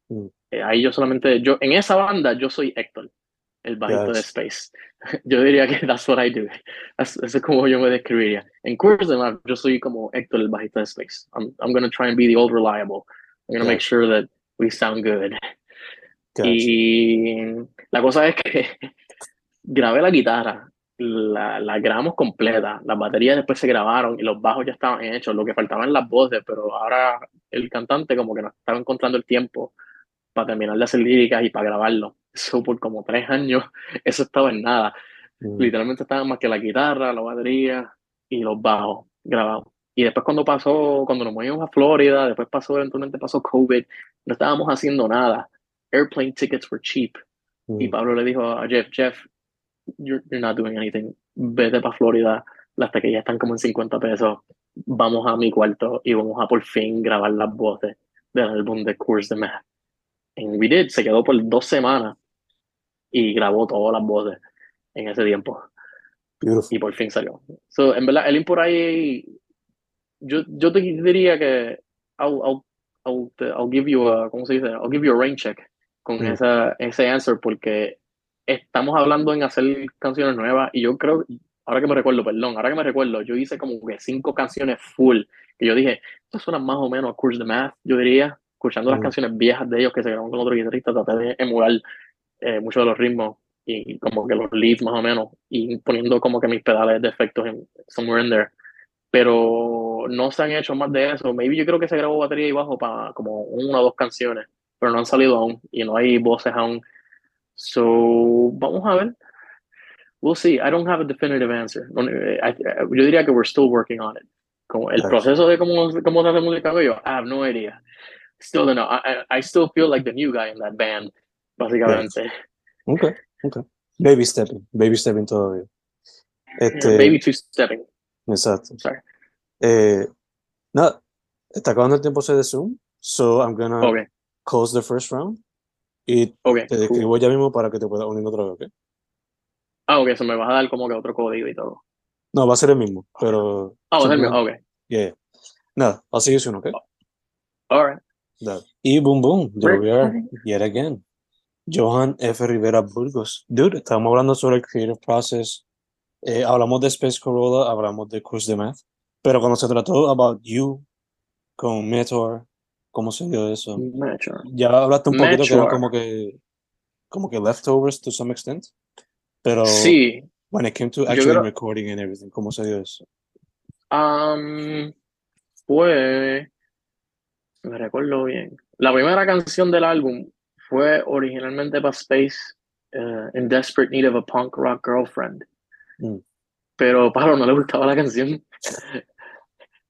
Mm. Eh, ahí yo solamente, yo, en esa banda yo soy Héctor, el bajista de Yes. Space. Yo diría que that's what I do. Eso es como yo me describiría. En Curse de Map, yo soy como Héctor, el bajista de Space. I'm, I'm gonna try and be the old reliable. I'm gonna make Gotcha. sure that we sound good. Gotcha. Y la cosa es que grabé la guitarra, la, la grabamos completa, las baterías después se grabaron y los bajos ya estaban hechos, lo que faltaban las voces, pero ahora el cantante como que no estaba encontrando el tiempo para terminar de hacer líricas y para grabarlo. Eso por como tres años, eso estaba en nada. Mm. Literalmente estaba más que la guitarra, la batería y los bajos grabados. Y después cuando pasó, cuando nos movimos a Florida, después pasó, eventualmente pasó COVID, no estábamos haciendo nada. Airplane tickets were cheap. Y Mm. Pablo le dijo a Jeff, Jeff, you're, you're not doing anything. Vete para Florida, las taquillas están como en 50 pesos. Vamos a mi cuarto y vamos a por fin grabar las voces del álbum de Course de Math. And we did, se quedó por dos semanas y grabó todas las voces en ese tiempo Beautiful. y por fin salió. So, en verdad, el por ahí, yo, yo te diría que I'll, I'll, I'll, I'll give you a, ¿cómo se dice? I'll give you a rain check con Mm. esa, ese answer porque estamos hablando en hacer canciones nuevas y yo creo, ahora que me recuerdo, perdón, ahora que me recuerdo, yo hice como que cinco canciones full que yo dije, esto suena más o menos a Curse the Math, yo diría, escuchando las Mm. canciones viejas de ellos que se grabaron con otro guitarrista, traté de emular eh, muchos de los ritmos y como que los leads más o menos y poniendo como que mis pedales de efectos en somewhere in there. Pero no se han hecho más de eso. Maybe yo creo que se grabó batería y bajo para como una o dos canciones pero no han salido aún y no hay voces aún. So vamos a ver. We'll see. I don't have a definitive answer. Eh, I- I- yo diría que we're still working on it. Como el proceso de cómo, cómo se hace música yo I have no idea. Still don't know. I, I I still feel like the new guy in that band básicamente Okay, okay. Baby stepping, baby stepping todavía. Este, Baby two stepping. exacto. Sorry. Eh, nada, está acabando el tiempo de Zoom, so I'm gonna Okay. close the first round y Okay. te cool. escribo ya mismo para que te puedas unir otra vez, ¿ok? Ah, ok, eso me vas a dar como que otro código y todo. No, va a ser el mismo, pero Ah, va a ser mío. simplemente- Ok. yeah. Nada, I'll see you soon, ¿ok? Alright. Dale. Y boom boom, there we are, yet again. Johan F. Rivera Burgos. Dude, estamos hablando sobre el creative process. Eh, hablamos de Space Corolla, hablamos de Cruise de Math. Pero cuando se trató about you con Meteor, ¿cómo se dio eso? Metro. Ya hablaste un poquito que Meteor. como que como que leftovers to some extent. Pero Sí. when it came to actually creo- recording and everything, ¿cómo se dio eso? Um, fue. Me recuerdo bien. La primera canción del álbum fue originalmente para Space, eh, In Desperate Need of a Punk Rock Girlfriend. Mm. Pero Pablo no le gustaba la canción.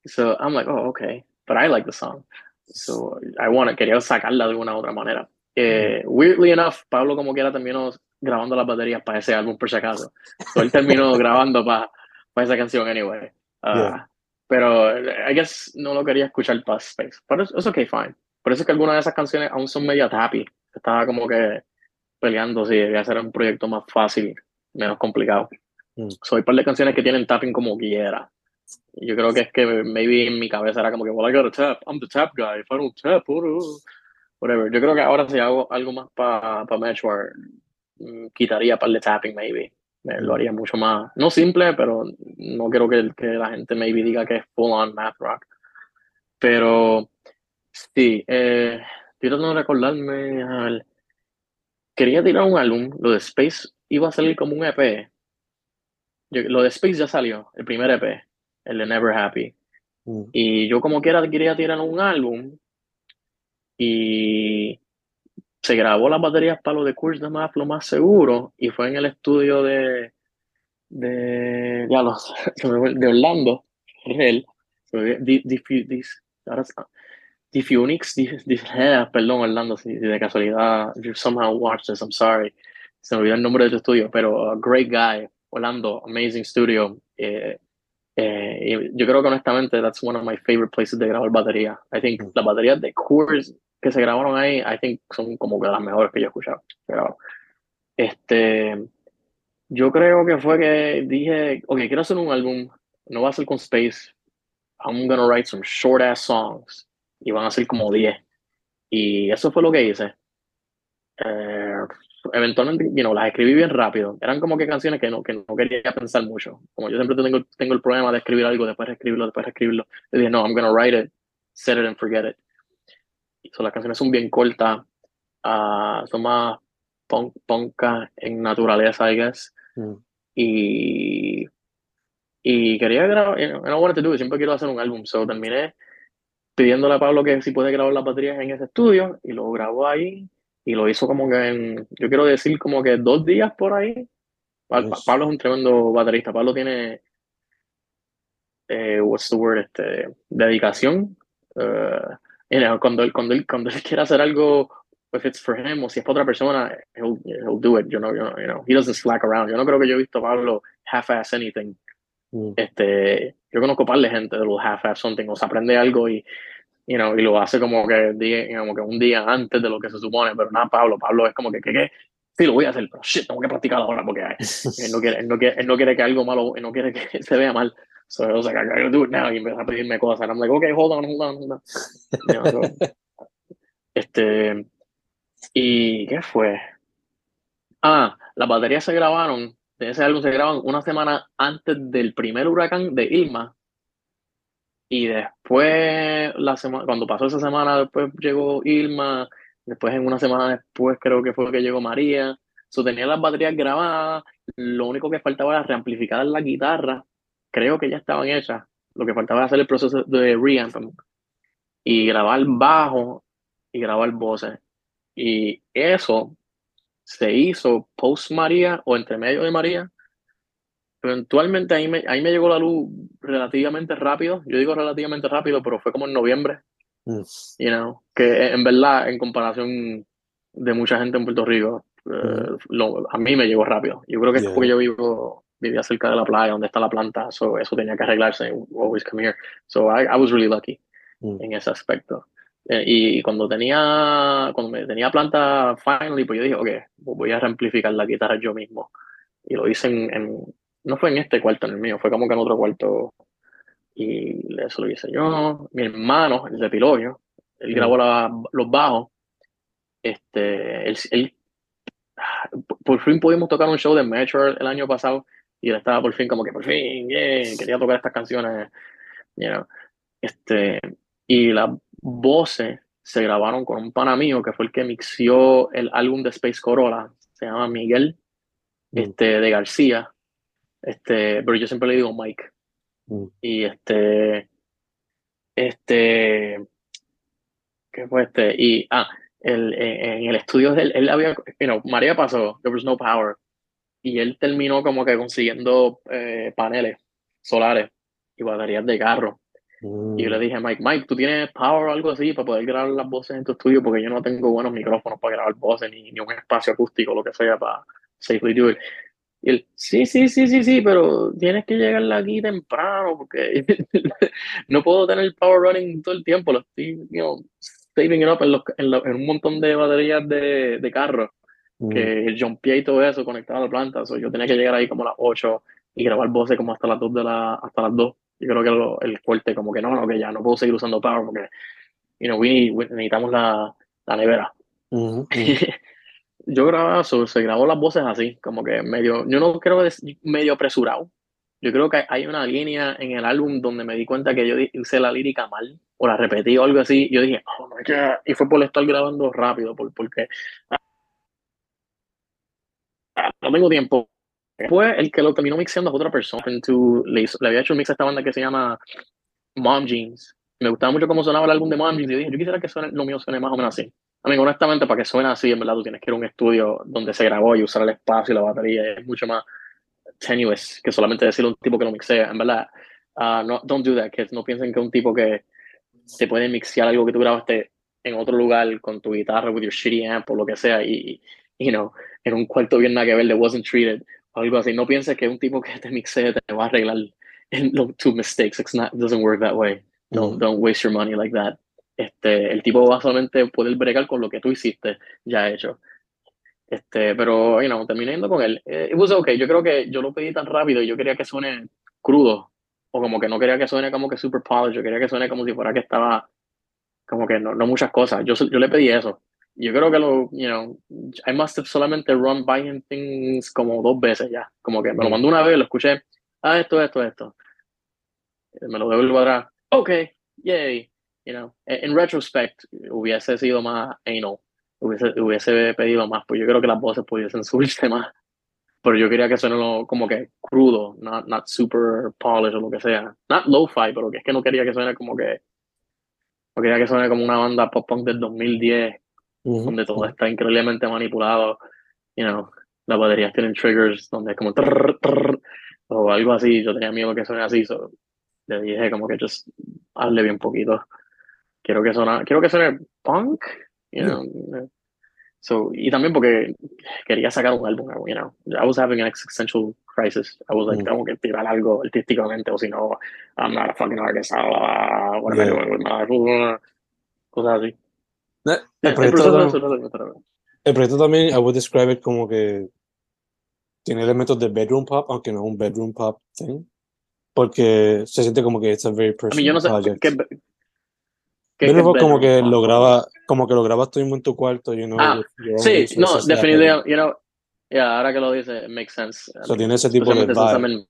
so I'm like, oh, okay. But I like the song. So I want quería sacarla de alguna otra manera. Eh, weirdly enough, Pablo como quiera terminó grabando las baterías para ese álbum por si acaso. So él terminó grabando para esa canción anyway. Ah, Yeah. pero I guess no lo quería escuchar para Space. Pero es okay, fine. Por eso es que algunas de esas canciones aún son media happy. Estaba como que peleando si debía ser un proyecto más fácil, menos complicado. Mm. Soy par de canciones que tienen tapping como quiera. Yo creo que es que maybe en mi cabeza era como que, well, I gotta tap, I'm the tap guy, if I don't tap, whatever. Yo creo que ahora si hago algo más para pa Matchware, mm, quitaría par de tapping, maybe. Me lo haría mucho más, no simple, pero no quiero que, que la gente maybe diga que es full on math rock. Pero sí, eh, estoy tratando de recordarme. a ver, quería tirar un álbum, lo de Space iba a salir como un EP. Yo- lo de Space ya salió, el primer EP, el de Never Happy. Mm. Y yo como quiera quería tirar un álbum y se grabó las baterías para lo de Curse the Math, lo más seguro, y fue en el estudio de, de, ya los, de Orlando, Real, Dis- ahora Diffunix, Dif- Dif- eh, perdón Orlando, si, de casualidad you somehow watched this, I'm sorry, se me olvidó el nombre de tu estudio, pero uh, great guy, Orlando, amazing studio, eh, eh, yo creo que honestamente that's one of my favorite places de grabar batería. I think Mm. las baterías de Coors que se grabaron ahí, I think son como que las mejores que yo he escuchado. Pero, este, yo creo que fue que dije, ok, quiero hacer un álbum, no va a ser con Space, I'm gonna write some short ass songs y van a ser como 10. Y eso fue lo que hice. Eh, eventualmente, you know, las escribí bien rápido. Eran como que canciones que no, que no quería pensar mucho. Como yo siempre tengo, tengo el problema de escribir algo, después reescribirlo, después reescribirlo. Yo dije, no, I'm gonna write it, set it and forget it. So, las canciones son bien cortas, ah, son más punk, punkas en naturaleza, I guess. Mm. Y, y quería grabar, you know, I wanted to do it, siempre quiero hacer un álbum, so terminé pidiéndole a Pablo que si puede grabar las baterías en ese estudio y lo grabó ahí y lo hizo como que en, yo quiero decir como que dos días por ahí. Pa-. Pablo es un tremendo baterista, Pablo tiene, eh, what's the word, este, dedicación. eh, you know, cuando, él, cuando, él, cuando él quiere hacer algo, if it's for him o si es para otra persona, he'll, he'll do it, you know, you know, you know, he doesn't slack around. Yo no creo que yo he visto a Pablo half-ass anything. Mm. Este, yo conozco un par de gente de los half-ass something, o se aprende algo y, you know, y lo hace como que, como que un día antes de lo que se supone, pero nada, Pablo, Pablo es como que, que, que sí, lo voy a hacer, pero shit, tengo que practicar ahora porque él no quiere, él no quiere, él no quiere que algo malo, él no quiere que se vea mal. So I was like, I gotta do it now. Y empieza a pedirme cosas. And I'm like, okay, hold on, hold on, hold on. You know, so, este, ¿y qué fue? Ah, las baterías se grabaron, ese álbum se grabaron una semana antes del primer huracán de Irma. Y después, la semana, cuando pasó esa semana, después llegó Irma. Después, en una semana después, creo que fue que llegó María. So, tenía las baterías grabadas. Lo único que faltaba era reamplificar la guitarra. Creo que ya estaban hechas. Lo que faltaba era hacer el proceso de reamp y grabar bajo y grabar voces. Y eso se hizo post María o entre medio de María. Eventualmente ahí me, ahí me llegó la luz relativamente rápido. Yo digo relativamente rápido, pero fue como en noviembre. Mm. You know, que en verdad, en comparación de mucha gente en Puerto Rico, eh, Ujú. lo- a mí me llegó rápido. Yo creo que Yeah. es porque yo vivo, vivía cerca de la playa donde está la planta, so eso tenía que arreglarse. Always come here. So I, I was really lucky Mm. en ese aspecto. Eh, y cuando tenía, cuando me tenía planta finally, pues yo dije, ok, voy a reamplificar la guitarra yo mismo. Y lo hice en, en- no fue en este cuarto, en el mío, fue como que en otro cuarto. Y eso lo hice yo. Mi hermano, el de Pilorio, él grabó la- los bajos. Este, él, él- por- fin pudimos tocar un show de Metro el año pasado y él estaba por fin como que por fin, yeah, quería tocar estas canciones, you know. Este, y las voces se grabaron con un pana mío que fue el que mixió el álbum de Space Corolla, se llama Miguel, Mm. este, de García, este, pero yo siempre le digo Mike. Mm. Y este, este, ¿qué fue este? Y, ah, el, en, el estudio de él, él había, you know, María pasó, there was no power, y él terminó como que consiguiendo eh, paneles solares y baterías de carro. Y yo le dije a Mike, Mike, ¿tú tienes power o algo así para poder grabar las voces en tu estudio? Porque yo no tengo buenos micrófonos para grabar voces, ni, ni un espacio acústico, lo que sea, para safely do it. Y él, sí, sí, sí, sí, sí, pero tienes que llegar aquí temprano porque no puedo tener el power running todo el tiempo. Lo estoy, you know, saving it up en, los, en, en, un montón de baterías de, de carro. Mm. Que el jumpy y todo eso conectado a la planta. So, yo tenía que llegar ahí como a las 8 y grabar voces como hasta las 2 de la, hasta las 2. Yo creo que lo, el fuerte, como que no, no, que ya no puedo seguir usando power porque, you know, we need, we, necesitamos la, la nevera. Ujú. yo grababa se grabó las voces así, como que medio, yo no creo que es medio apresurado. Yo creo que hay una línea en el álbum donde me di cuenta que yo hice la lírica mal, o la repetí o algo así. Yo dije, oh my God. Y fue por estar grabando rápido, por, porque ah, no tengo tiempo. Fue el que lo terminó mixeando a otra persona. Into- le, hizo- le había hecho un mix a esta banda que se llama Mom Jeans. Me gustaba mucho cómo sonaba el álbum de Mom Jeans. Y dije, yo quisiera que suene, lo mío suene más o menos así. A mí, honestamente, para que suene así, en verdad, tú tienes que ir a un estudio donde se grabó y usar el espacio y la batería. Es mucho más tenuous que solamente decirle a un tipo que lo mixea. En verdad, ah, no, don't do that, kids. No piensen que un tipo que te puede mixear algo que tú grabaste en otro lugar con tu guitarra, with your shitty amp o lo que sea, y, you know, en un cuarto bien nada que ver, de wasn't treated, o algo así. No pienses que un tipo que te mixee te va a arreglar en los two mistakes. It's not, it doesn't work that way. Don't, Ujú. don't waste your money like that. Este, el tipo va solamente a poder bregar con lo que tú hiciste ya hecho. Este, pero, you know, terminé yendo con él. Eh, it was okay. Yo creo que yo lo pedí tan rápido y yo quería que suene crudo. O como que no quería que suene como que super polished. Yo quería que suene como si fuera que estaba, como que no, no muchas cosas. Yo, yo le pedí eso. Yo creo que lo, you know, I must have solamente run by him things como dos veces ya. Como que me lo mandó una vez, lo escuché. Ah, esto, esto, esto. Me lo devuelvo atrás. Ok, yay. You know, en retrospect, hubiese sido más anal hubiese, hubiese pedido más, pues yo creo que las voces pudiesen subirse más. Pero yo quería que suene como que crudo, not, not super polished o lo que sea. Not lo-fi, pero que es que no quería que suene como que. No quería que suene como una banda pop punk del 2010, Donde todo está increíblemente manipulado. You know, las baterías tienen triggers donde es como. trrr, trrr, o algo así. Yo tenía miedo que suene así, so le dije como que just hazle bien poquito. Quiero que suene, quiero que suene punk, you know. So, y también porque quería sacar un álbum, you know. I was having an existential crisis. I was like, Mm. tengo que tirar algo artísticamente, o si no, I'm not a fucking artist. Ah, what am I Yeah. doing with my life? Cosas así. Eh, Yeah, El el proyecto, proceso de tam- eso, eso, eso, eso. el proyecto también, I would describe it como que tiene elementos de bedroom pop, aunque no es un bedroom pop thing, porque se siente como que it's a very I personal mean, yo no sé project. qué, qué, qué Bedroom pop como que lo graba, como que lo grabas tú mismo en tu cuarto, you know, Ah, own Sí, no, definitivamente, you know, yeah, ahora que lo dice, it makes sense. I So mean, tiene ese tipo de vibe.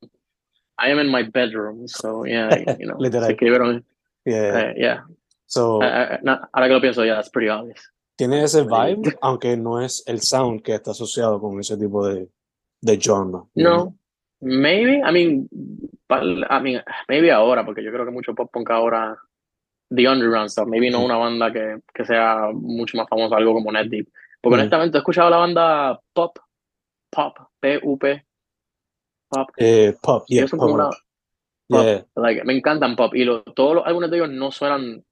I am in my bedroom, so yeah, you know, Literal. se escribieron, Yeah. eh, yeah. So, Eh, eh, no, ahora que lo pienso, yeah, that's pretty obvious. tiene ese vibe, aunque no es el sound que está asociado con ese tipo de, de genre. know? No, maybe, I mean, I mean, maybe ahora, porque yo creo que mucho pop punk ahora, the underground stuff, maybe no Mm. una banda que, que sea mucho más famosa, algo como Net Deep. Porque Mm. honestamente, he escuchado la banda Pop, Pop, P-U-P, Pop, Eh, pop, yeah, pop. una, rock. pop, Yeah. like, me encantan pop, y lo- todos los álbumes de ellos no suenan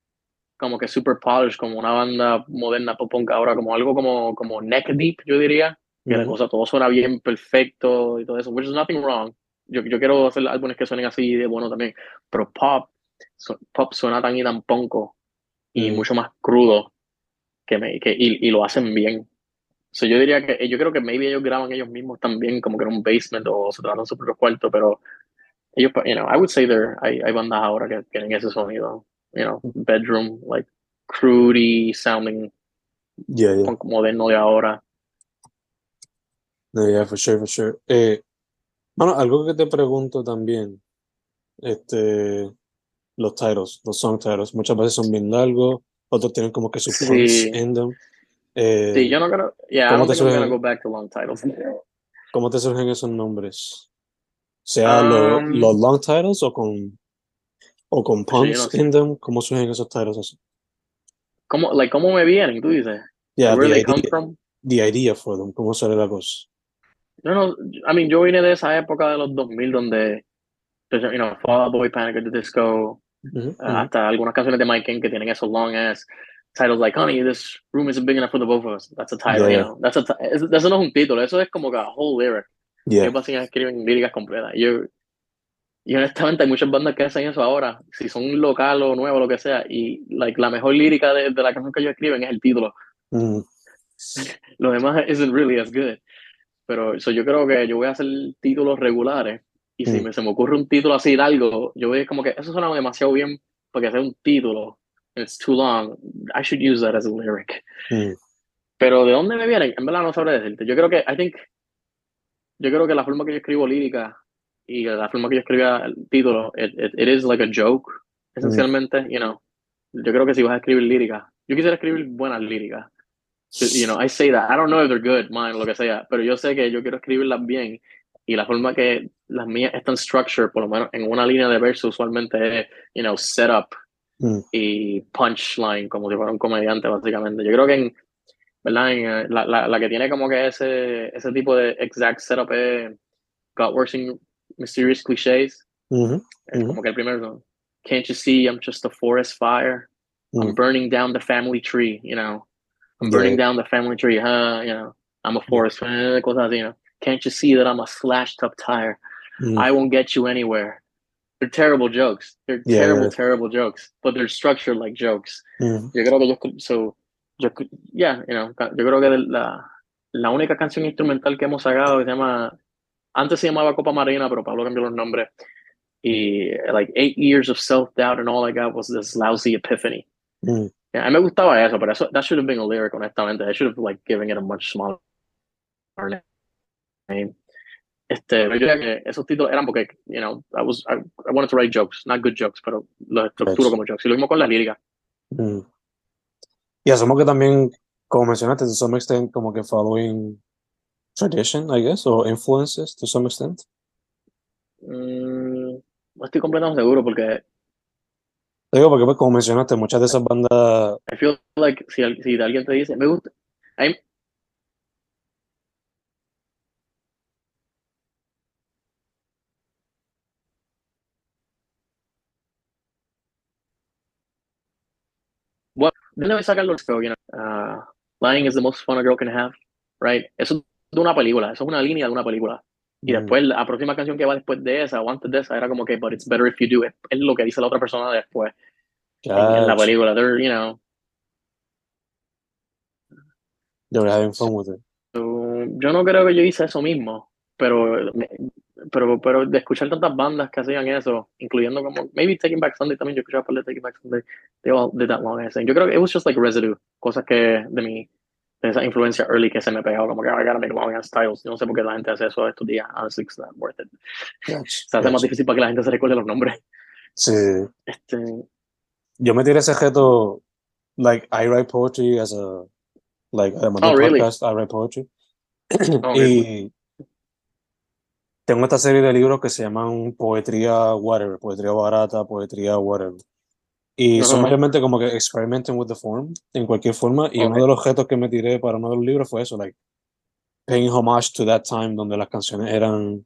como que super polished, como una banda moderna pop punk ahora, como algo como, como neck deep, yo diría, que la Ujú. cosa, todo suena bien perfecto y todo eso, which is nothing wrong. Yo, yo quiero hacer álbumes que suenen así de bueno también, pero pop, su- pop suena tan y tan ponco y mucho más crudo que me, que, y, y lo hacen bien. So yo diría que, yo creo que maybe ellos graban ellos mismos también, como que en un basement o se tratan su propio cuarto, pero ellos, you know, I would say there, hay, hay bandas ahora que tienen ese sonido, you know, bedroom, like crudy sounding Yeah, yeah. punk moderno de ahora. No, yeah, for sure, for sure. Eh, bueno, algo que te pregunto también, este, los titles, los song titles, muchas veces son bien largos, otros tienen como que sus Sí. en them. Eh, Sí, yo no creo, yeah, I ¿Cómo don't te think I'm gonna go back to long titles. ¿Cómo te surgen esos nombres? ¿Sea Um, los long titles o con, o con puns no sé. in them? ¿Cómo surgen esos titles así? ¿Cómo, like, ¿Cómo me vienen? Tú dices. Yeah, Where the they come idea, from? the idea for them, ¿cómo sale la cosa? No, no, I mean, yo vine de esa época de los 2000 donde, you know, Fall Out Boy, Panic at the Disco, Ujú, uh, ujú. hasta algunas canciones de Mike King que tienen esos long ass titles like, honey, this room isn't big enough for the both of us. That's a title, Yeah, you know. That's a, eso no es un título, eso es como que a whole lyric. Yeah. Ellos escriben líricas completas. Yo, y honestamente hay muchas bandas que hacen eso ahora, si son local o nuevo, lo que sea, y like, la mejor lírica de, de la canción que ellos escriben es el título. Mm, Lo demás isn't really as good. Pero so, yo creo que yo voy a hacer títulos regulares y si Mm. me, se me ocurre un título así largo, yo voy como que eso suena demasiado bien porque hacer un título, it's too long, I should use that as a lyric. mm, Pero ¿de dónde me vienen? En verdad no sabré decirte. Yo creo que, I think, yo creo que la forma que yo escribo lírica y la forma que yo escribía el título, it, it, it is like a joke, esencialmente, you know. Yo creo que si vas a escribir lírica, yo quisiera escribir buenas líricas. You know, I say that. I don't know if they're good, mine, lo que sea, pero yo sé que yo quiero escribirlas bien y la forma que las mías están structured, por lo menos en una línea de verso, usualmente es, you know, setup Mm. y punchline, como si fuera un comediante, básicamente. Yo creo que en, ¿verdad? En, eh, la, la, la que tiene como que ese, ese tipo de exact setup es God Works in Mysterious Clichés. mhm, Es Ujú. como que el primero, Can't you see I'm just a forest fire? I'm mm, burning down the family tree, you know. I'm burning down the family tree, huh? You know, I'm a forest, así, you know. Can't you see that I'm a slashed up tire? mm, I won't get you anywhere. They're terrible jokes. They're Yeah, terrible, yeah. terrible jokes, but they're structured like jokes. mm, Yo creo que yo, so, yo, yeah, you know, yo creo que la, la única canción instrumental que hemos sacado se llama, antes se llamaba Copa Marina, pero Pablo cambió los nombres. Y like eight years of self-doubt and all I got was this lousy epiphany. mm. Yeah, a mí me gustaba eso, pero eso, that should have been a lyric, honestamente. I should have like given it a much smaller name. Este, yo diría que esos títulos eran porque, you know, I was, I, I wanted to write jokes, not good jokes, pero los estructuro como jokes. Y lo mismo con las líricas. Mm. Y asumo que también, como mencionaste, to some extent, como que following tradition, I guess, o influences to some extent. Mm, no estoy completamente seguro porque Te digo porque, pues, como mencionaste, muchas de esas bandas, I feel like si, si alguien te dice, me gusta, mí- What, ¿de dónde sacar los you know, uh, lying is the most fun a girl can have, right? Eso es de una película, eso es una línea de una película. Y mm, después la próxima canción que va después de esa, o antes de esa, era como que, but it's better if you do it. Es lo que dice la otra persona después en, en la película. They're, you know, were having fun with it. Yo no creo que yo hice eso mismo, pero, pero, pero de escuchar tantas bandas que hacían eso, incluyendo como, maybe Taking Back Sunday también, yo escuchaba de Taking Back Sunday, they all did that long ass thing. Yo creo que it was just like residue, cosas que de mi, esa influencia early que se me pegó, como que "Oh, I gotta make long ass titles. Yo no sé por qué la gente hace eso estos días, honestly, it's not worth it. Se hace más difícil para que la gente se recuerde los nombres. Sí, Este, yo me tiré ese reto, like, I write poetry as a, like, además Oh, del really? podcast, I write poetry. Oh, Y tengo esta serie de libros que se llaman Poetría Whatever, Poetría Barata, Poetría Whatever. Y Ajá. mayormente como que experimenting with the form, en cualquier forma. Y uno Ok. de los retos que me tiré para uno de los libros fue eso, like, paying homage to that time donde las canciones eran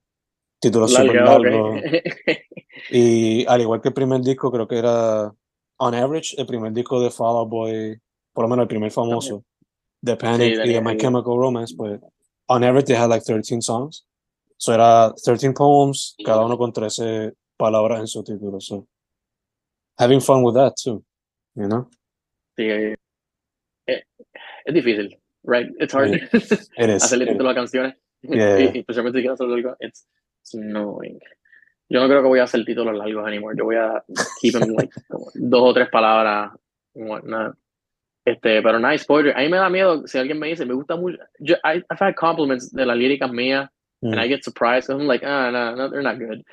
títulos ok. largos. Y al igual que el primer disco, creo que era, on average, el primer disco de Fall Out Boy, por lo menos el primer famoso, de Panic y de My Chemical Romance, pues, on average, they had like 13 songs. So era 13 poems, cada uno con 13 palabras en su título. So, having fun with that too, you know? Sí, eh, eh, es difícil, right? It's hard. It is. hacerle título a canciones. Yeah. Y, especialmente si quieres hacerlo largo, it's, it's annoying. Yo no creo que voy a hacer títulos largos anymore. Yo voy a keep them like dos o tres palabras. whatnot. Este, pero nice poetry. A mí me da miedo si alguien me dice, me gusta mucho. Yo, I, I've had compliments de las líricas mías and Mm. I get surprised. I'm like, ah, no, no, they're not good.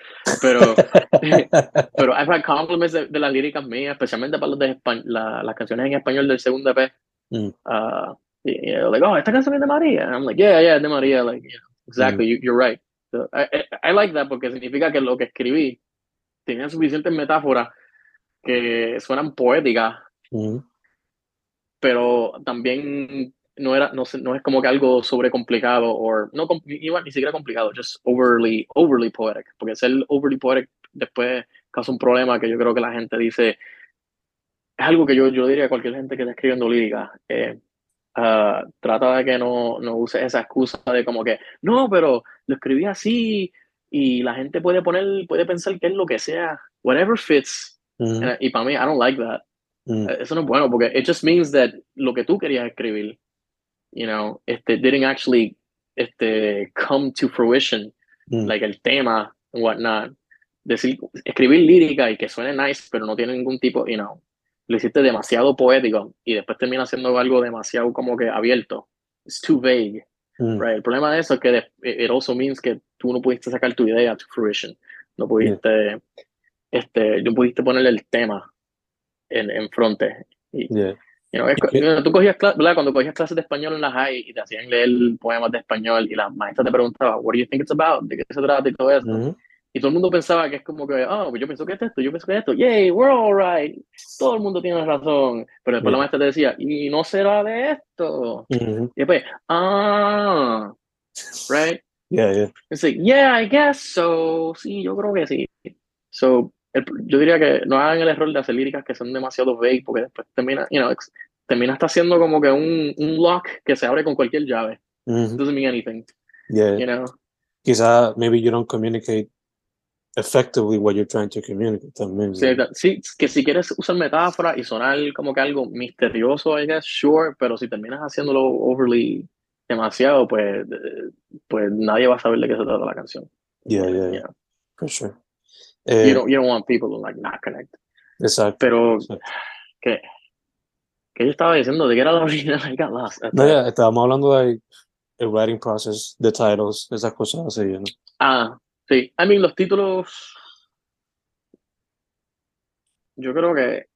Pero, pero I've had compliments de, de las líricas mías, especialmente para los de la- las canciones en español del segundo EP. Mm. Uh, y- y like, oh, esta canción es de María. And I'm like, yeah, yeah, de María. Like, you know, exactly, you, you're right. So, I, I, I like that porque significa que lo que escribí tenía suficientes metáforas que suenan poéticas, Mm. pero también no era no, no es como que algo sobrecomplicado o no igual ni siquiera complicado, just overly overly poetic, porque ser overly poetic después causa un problema que yo creo que la gente dice es algo que yo, yo diría a cualquier gente que está escribiendo lírica eh, ah, trata de que no, no use esa excusa de como que no, pero lo escribí así y la gente puede poner, puede pensar que es lo que sea, whatever fits. Ujú, Y para mí, I don't like that. mm, Eso no es bueno porque it just means that lo que tú querías escribir, you know, este, didn't actually este, come to fruition, mm, like el tema and whatnot. Decir, escribir lírica y que suene nice, pero no tiene ningún tipo, you know, lo hiciste demasiado poético y después termina siendo algo demasiado como que abierto. It's too vague. mm, Right. El problema de eso es que de- it also means que tú no pudiste sacar tu idea to fruition. No pudiste, este, no pudiste ponerle el tema en, en fronte. Y, yeah. Tú cogías ¿verdad? cuando cogías clases de español en la high y te hacían leer poemas de español y la maestra te preguntaba, what do you think it's about? ¿De qué se trata y todo esto? Ujú, Y todo el mundo pensaba que es como que, oh, pues yo pienso que es esto, yo pienso que es esto, yay, we're all right. Todo el mundo tiene razón. Pero después Yeah. la maestra te decía, y no será de esto. ujú. Y después, ah, right? Yeah, yeah. It's like, yeah, I guess so. Sí, yo creo que sí. So, el- yo diría que no hagan el error de hacer líricas que son demasiado vague porque después termina, you know, ex- termina hasta siendo como que un, un lock que se abre con cualquier llave. Ujú, Doesn't mean anything, yeah. you know? Quizá maybe you don't communicate effectively what you're trying to communicate también. Sí, sí, que si quieres usar metáforas y sonar como que algo misterioso, I guess, sure, pero si terminas haciéndolo overly demasiado, pues, eh, pues nadie va a saber de qué se trata la canción. Yeah, yeah, yeah. know? For sure. You Eh, don't, you don't want people to like not connect. exacto. Pero, exacto. ¿qué? ¿Qué yo estaba diciendo? ¿De qué era la original? I got lost. No, ya, estábamos hablando de el writing process, the titles, esas cosas así, ¿no? Ah, sí. I mean, los títulos. Yo creo que.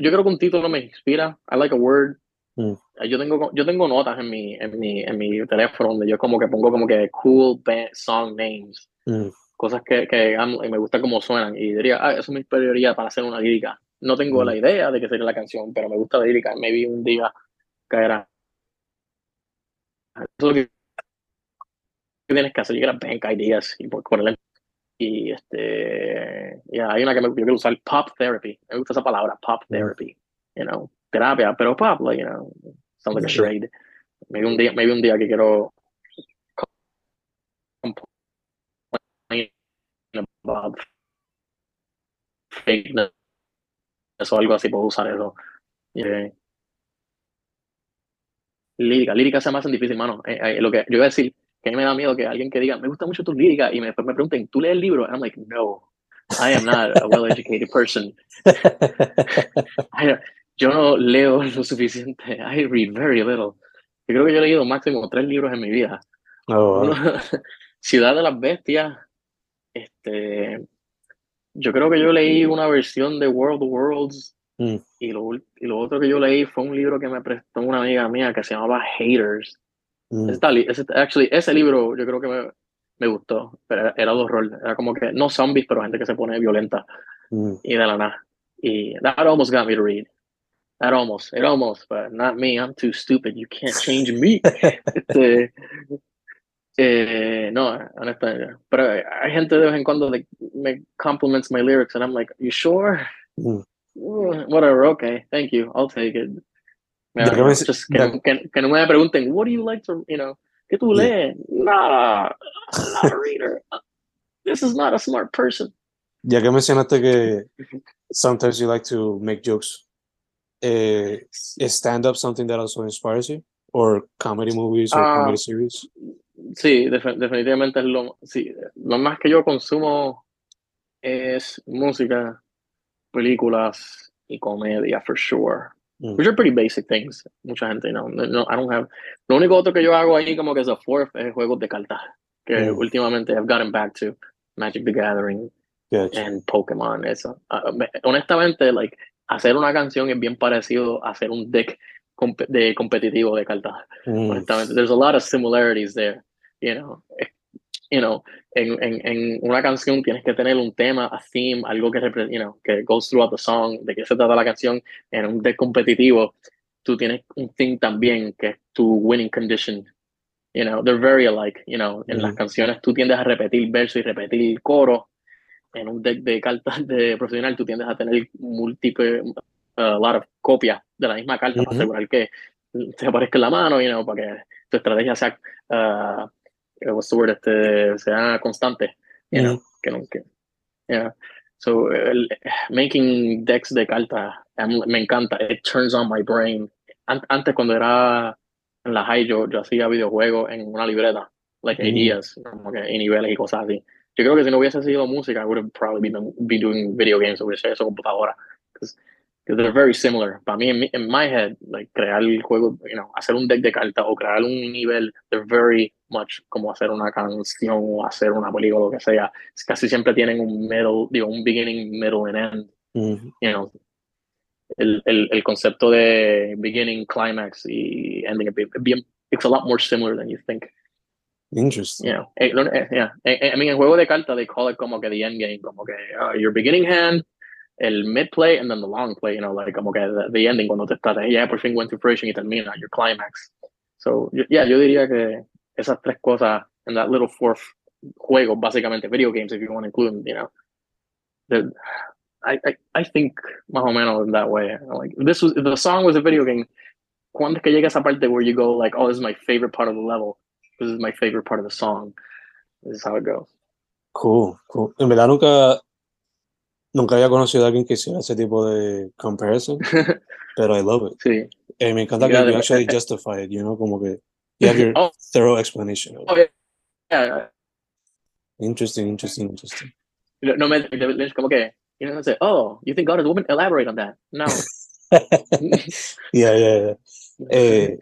Yo creo que un título me inspira. I like a word. Mm. Yo tengo, yo tengo notas en mi, en mi, en mi teléfono donde yo como que pongo como que cool band song names. Mm, Cosas que, que amo y me gusta cómo suenan. Y diría, ah, eso me inspiraría para hacer una lírica. No tengo la idea de qué sería la canción, pero me gusta la lírica. Maybe un día caerá. Eso es lo que tienes que hacer, llegar a bank ideas y ponerle y este ya hay una que me, yo quiero usar pop therapy me gusta esa palabra pop therapy you know terapia pero pop like you know sounds like a Yeah. charade maybe un día maybe un día que quiero about fakeness o algo así puedo usar eso Eh, lírica lírica se me hacen difícil mano Eh, eh, lo que yo iba a decir que a mí me da miedo que alguien que diga me gusta mucho tus líricas y me, después me pregunten ¿tú lees el libro? and I'm like no I am not a well-educated person I- yo no leo lo suficiente I read very little yo creo que yo he leído máximo tres libros en mi vida Oh, wow. Ciudad de las Bestias. Este, yo creo que yo leí una versión de World of Worlds. Mm. Y, lo, y lo otro que yo leí fue un libro que me prestó una amiga mía que se llamaba Haters. Mm, li- ese- actually, ese libro yo creo que me, me gustó. Pero era, era de horror. Era como que, no zombies, pero gente que se pone violenta. mm, Y de la nada. Y that almost got me to read. That almost. It almost. But not me. I'm too stupid. You can't change me. Este, eh, no, honestamente. Pero hay gente de vez en cuando que me compliments my lyrics and I'm like, you sure? mm. Mm, Whatever, okay, thank you, I'll take it. Yeah, que me- just que, no- que, que no me pregunten, what do you like to, you know, ¿qué tú Yeah. lees? Nada, I'm not a reader. This is not a smart person. Ya que mencionaste que sometimes you like to make jokes, eh, is stand-up something that also inspires you? Or comedy movies or Ah. comedy series? Sí, defi- definitivamente es lo, sí, lo más que yo consumo es música, películas y comedia, for sure. Mm. Which are pretty basic things. Mucha gente, no, no, I don't have. Lo único otro que yo hago ahí como que es a fourth es juegos de cartas. Que Mm. últimamente I've gotten back to Magic the Gathering Gotcha. and Pokémon, eso. Me- honestamente, like, hacer una canción es bien parecido a hacer un deck comp- de competitivo de cartas. Mm, Honestamente, there's a lot of similarities there, you know. You know, en, en, en una canción tienes que tener un tema, a theme, algo que, you know, que goes throughout the song, de qué se trata la canción. En un deck competitivo, tú tienes un theme también, que es tu winning condition. You know, they're very alike, you know. En las canciones tú tiendes a repetir verso y repetir coro. En un deck de cartas de profesional tú tiendes a tener múltiples, a lot of copias de la misma carta para asegurar que te aparezca en la mano, you know, para que tu estrategia sea eh, what's the word, este, sea constante, you know, que no, que, yeah. So, el, making decks de cartas, me encanta, it turns on my brain. An- antes cuando era en la high, yo, yo hacía videojuegos en una libreta, like Mm. ideas, como que, y niveles y cosas así. Yo creo que si no hubiese sido música, I would have probably been, be doing video games, hubiese hecho computadora. Because they're very similar. Para mí, in, mi- in my head, like, crear el juego, you know, hacer un deck de cartas o crear un nivel, they're very much como hacer una canción o hacer una película, lo que sea. Casi siempre tienen un middle, digo, un beginning, middle and end, Mm. you know. El, el, el concepto de beginning, climax y ending, es bien- bien- it's a lot more similar than you think. Interesting. You know, eh, eh, yeah. Eh, I mean, en juego de cartas, they call it como que the end game, como que uh, your beginning hand, el mid play, and then the long play, you know, like como que the, ending, cuando te estás, ya por fin went to fruition y termina, your climax. So, yeah, yo diría que esas tres cosas, and that little fourth juego, básicamente, video games, if you want to include them, you know, the, I, I, I think más o menos in that way. Like, this was, the song was a video game. ¿Cuándo es que llega esa parte where you go like, oh, this is my favorite part of the level? This is my favorite part of the song. This is how it goes. Cool, cool. En verdad nunca, nunca había conocido a alguien que hiciera ese tipo de comparison, pero I love it. sí. Eh, me encanta Yeah, que you the- actually justify it, you know, como que you have your Oh. thorough explanation. Oh, yeah. Interesting, interesting, interesting. No, me, es como que, you know, say, oh, you think God is a woman? Elaborate on that. No. yeah, yeah, yeah. Eh,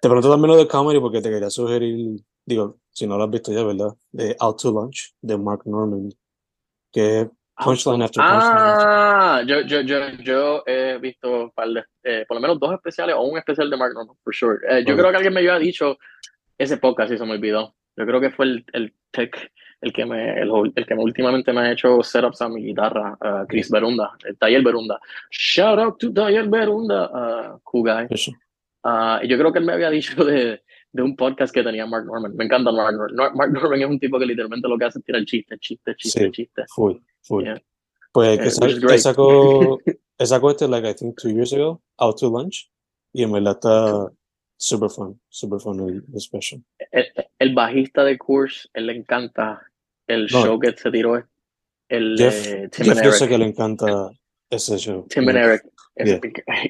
te pregunto también lo de comedy porque te quería sugerir, digo, si no lo has visto ya, ¿verdad? De Out to Lunch, de Mark Norman, que punchline after punchline. Ah, yo, yo, yo, yo he visto un par de, eh, por lo menos dos especiales o un especial de Mark Norman, for sure. Eh, yo creo que alguien me había dicho ese podcast y se me olvidó. Yo creo que fue el, el tech, el que me, el, el que me últimamente me ha hecho setups a mi guitarra, uh, Chris Berunda, el Taller Berunda. Shout out to Taller Berunda, uh, cool guy. Y yo creo que él me había dicho de, de un podcast que tenía Mark Norman. Me encanta Mark Norman. Nor- Mark Norman es un tipo que literalmente lo que hace es tirar chiste, chiste, chiste, Sí. chiste. Full. Yeah. Pues Eh, que sa- great. sacó, este, like, I think two years ago, Out to Lunch, y en verdad está super fun, super fun el, el special. El, el bajista de Curse, él le encanta el No. show que se tiró. El Jeff, eh, Tim Jeff and yo sé Eric. que le encanta ese show. Tim and Eric. Es- Yeah.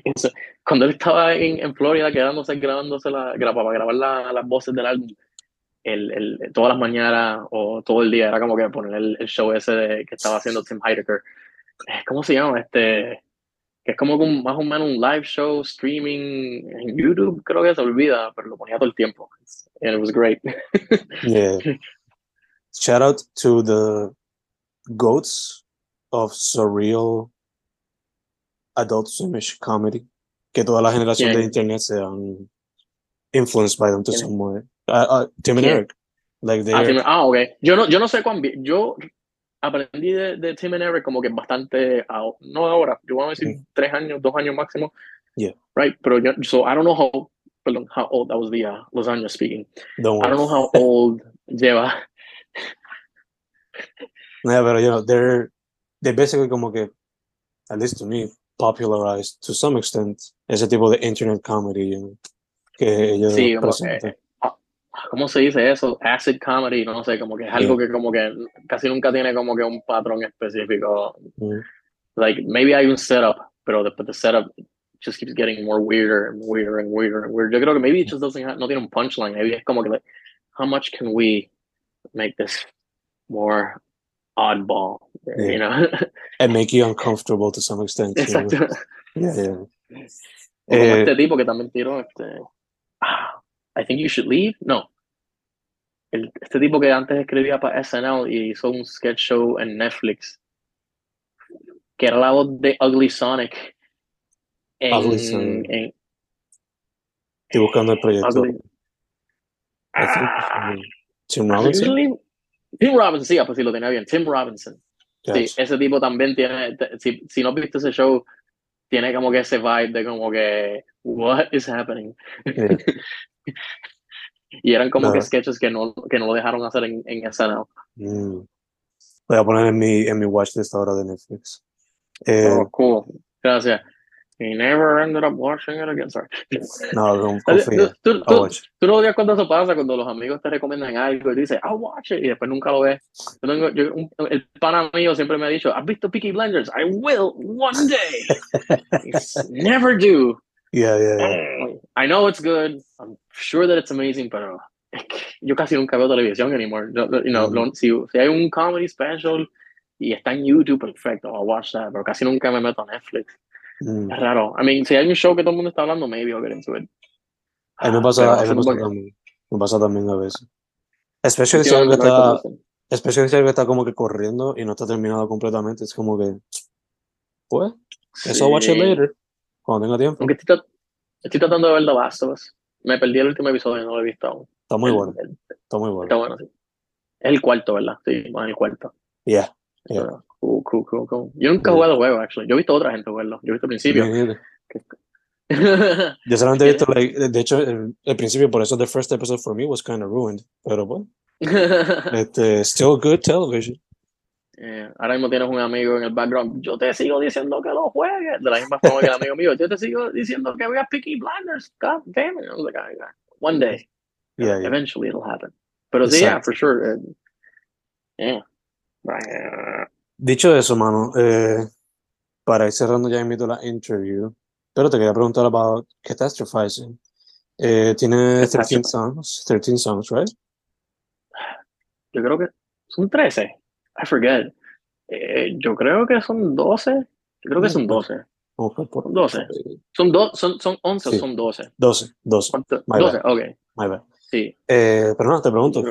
es- cuando él estaba en, en Florida quedándose grabándose la, para grabar la- las voces del álbum, el, el, todas las mañanas o todo el día era como que poner el, el show ese de- que estaba haciendo Tim Heidecker. ¿Cómo se llama? Este, que es como un- más o menos un live show streaming en YouTube, creo que se olvida, pero lo ponía todo el tiempo. And it was great. Yeah. Shout out to the goats of surreal adult swimish comedy. Que toda la generación de ¿Quién? internet se han influenced by them to some way. Uh, uh, Tim and. Eric. Like Ah, Tim- ah, ok. Yo no, yo no sé cuán bien. Yo aprendí de, de Tim and Eric como que bastante, no ahora, yo voy a decir Mm. tres años, dos años máximo. Yeah. Right, pero yo, so I don't know how, perdón, how old, that was the uh, Los Angeles speaking. don't I don't know how old lleva. Yeah, pero you know, they're they basically como que, at least to me, popularized to some extent ese tipo de internet comedy you know, que ellos Sí, como, presentan. eh, ¿Cómo se dice eso? Acid comedy, no sé, como que es algo que como que casi nunca tiene como que un patrón específico. Mm. Like, maybe hay un setup, pero después the setup just keeps getting more weirder and weirder and weirder and weirder. Yo creo que maybe it just doesn't have, no tiene un punchline. Maybe es como que, like, how much can we make this more oddball? You know? and make you uncomfortable to some extent. you know. Exacto. Yeah, yeah. Como Eh, este tipo que también tiró este. Ah, I think you should leave. No. El- este tipo que antes escribía para SNL y hizo un sketch show en Netflix. Que era la voz de Ugly Sonic. En, Ugly Sonic. en- Estoy buscando el proyecto. Ugly- Ah, Tim Robinson. Usually- Tim Robinson, sí, ah, pues sí lo tenía bien. Tim Robinson. Sí, ese tipo también tiene, si, si no viste ese show, tiene como que ese vibe de como que, what is happening? Yeah. y eran como que sketches que no, que no lo dejaron hacer en, en SNL. Mm. Voy a poner en mi, en mi watchlist ahora de Netflix. Eh, Oh, cool. Gracias. He never ended up watching it again. Sorry. No, no, Tú, confía. tú, tú, tú no odias cuando eso pasa, cuando los amigos te recomiendan algo y dices, I'll watch it, y después nunca lo ves. Yo tengo, yo- un- el pana mío siempre me ha dicho, ¿has visto Peaky Blinders? I will one day. Never do. Yeah, yeah, yeah. I know it's good. I'm sure that it's amazing, pero yo casi nunca veo televisión anymore. Yo- you know, Mm. lo- si, si hay un comedy special y está en YouTube, perfecto, I'll watch that, pero casi nunca me meto a Netflix. Mm. Es raro. I mean, si hay un show que todo el mundo está hablando, maybe I'll get into it. A mí me pasa, a mí me pasa también. Me pasa también a veces. Especially si algo está, especially si algo está como que corriendo y no está terminado completamente. Es como que, pues, eso I'll watch it Sí. later. Cuando tenga tiempo. Aunque estoy, estoy tratando de ver The Last of Us. Me perdí el último episodio y no lo he visto aún. Está muy El- bueno. el- Está muy bueno. está bueno, sí. Es el cuarto, ¿verdad? Sí, más el cuarto. Yeah. Yeah. Pero, Cool, cool, cool, cool. Yo nunca he jugado el juego, actually. Yo he visto a otra gente jugarlo. Yo he visto al principio. Yo solamente he visto, like, de hecho, el, el principio, por eso the first episode for me was kind of ruined. Pero bueno, este, still good television. Eh, ahora mismo tienes un amigo en el background. Yo te sigo diciendo que lo juegues. De la misma forma que el amigo mío. Yo te sigo diciendo que veas Peaky Blinders. God damn it. I was like, "Ah, yeah. One day. Yeah, yeah. Eventually it'll happen. Pero sí, yeah, Exacto. for sure. eh, yeah. Dicho eso, mano, eh, para ir cerrando ya invito la interview, pero te quería preguntar about Catastrophizing. Eh, tiene 13 Catastrophe. songs, 13 songs, right? Yo creo que son 13. I forget. Eh, yo creo que son 12. Yo creo que son 12. Vamos a ver por- 12. Son, do, son, son 11 o Sí. son 12. 12, 12, ¿Cuánto? My 12, bad. ok. my bad. Sí. Eh, pero no, te pregunto,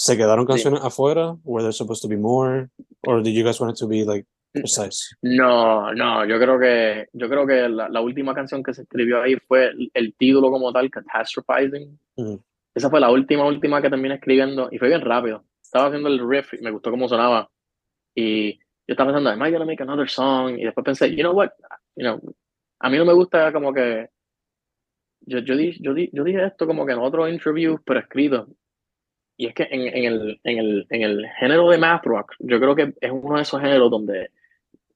¿se quedaron Sí. canciones afuera? Were there supposed to be more? Or did you guys want it to be like precise? No, no, yo creo que, yo creo que la, la última canción que se escribió ahí fue el, el título como tal, Catastrophizing. Ujú. Esa fue la última, última que terminé escribiendo y fue bien rápido. Estaba haciendo el riff y me gustó cómo sonaba. Y yo estaba pensando, am I gonna make another song? Y después pensé, you know what? You know, a mí no me gusta como que. Yo, yo, di- yo, di- yo dije esto como que en otro interview, pero escrito. Y es que en, en el, en, el, en el género de math rock, yo creo que es uno de esos géneros donde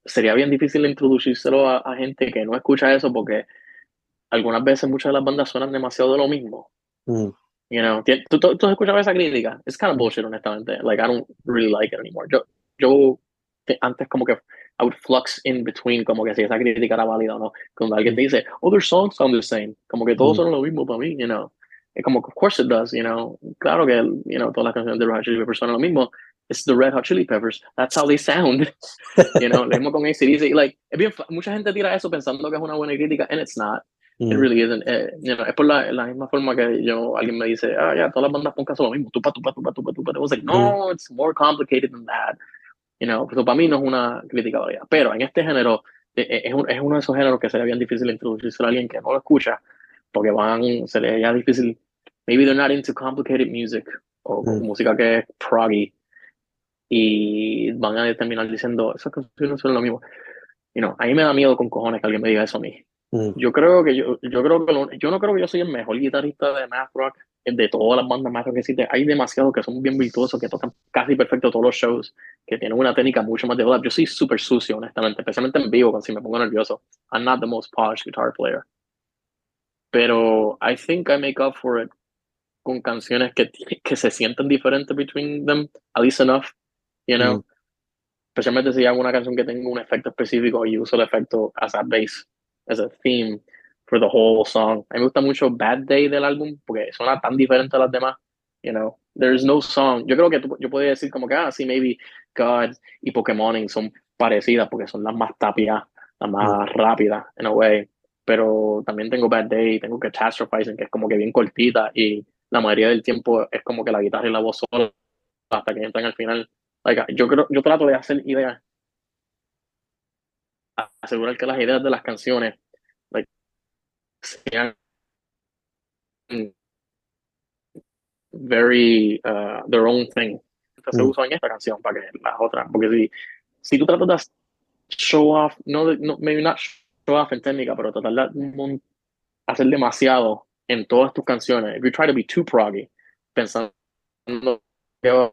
sería bien difícil introducírselo a, a gente que no escucha eso porque algunas veces muchas de las bandas suenan demasiado de lo mismo. Mm, You know, ¿tú, tú, tú has escuchado esa crítica? Es kind of bullshit, honestamente. Like, I don't really like it anymore. Yo, yo te- antes como que I would flux in between como que si esa crítica era válida o no. Cuando alguien te dice, other songs sound the same. Como que todos Mm. son lo mismo para mí, you know. Como, of course it does, you know. Claro que, you know, todas las canciones de Red Hot Chili Peppers son lo mismo. It's the Red Hot Chili Peppers. That's how they sound. you know, lo mismo con ACDC. Like, es bien, mucha gente tira eso pensando que es una buena crítica, and it's not. It mm, really isn't. Eh, you know, es por la, la misma forma que yo, alguien me dice, ah, ya, todas las bandas punk son lo mismo, tupa, tupa, tupa, tupa, tupa. I was like, no, it's more complicated than that. You know, pues para mí no es una crítica válida. Pero en este género, eh, eh, es, un- es uno de esos géneros que sería bien difícil introducirse a alguien que no lo escucha, porque van, sería difícil. Maybe they're not into complicated music o Mm. música que es proggy y van a terminar diciendo, esas canciones son lo mismo. You know, a mí me da miedo con cojones que alguien me diga eso a mí mm, yo creo que yo, yo creo que lo- yo no creo que yo soy el mejor guitarrista de math rock de todas las bandas math rock que existen. Hay demasiados que son bien virtuosos, que tocan casi perfecto todos los shows, que tienen una técnica mucho más de Yo soy súper sucio, honestamente, especialmente en vivo, cuando si me pongo nervioso. I'm not the most polished guitar player. Pero I think I make up for it con canciones que, que se sienten diferentes between them, at least enough, you know. Mm. Especialmente si hago una canción que tenga un efecto específico y uso el efecto as a bass, as a theme for the whole song. A mí me gusta mucho Bad Day del álbum porque suena tan diferente a las demás, you know. There's no song. Yo creo que tú- yo podría decir como que, ah, sí, maybe God y Pokémon son parecidas porque son las más tapias, las más rápidas, in a way. Pero también tengo Bad Day, tengo Catastrophizing, que es como que bien cortita y la mayoría del tiempo es como que la guitarra y la voz sola hasta que entran al final. Like, yo creo, yo trato de hacer ideas, asegurar que las ideas de las canciones, like, sean very uh, their own thing. Se Mm. usa en esta canción para que las otras, porque si, si tú tratas de show off, no, no maybe not show off en técnica, pero tratar de hacer demasiado en todas tus canciones. If you try to be too proggy, pensando que, va-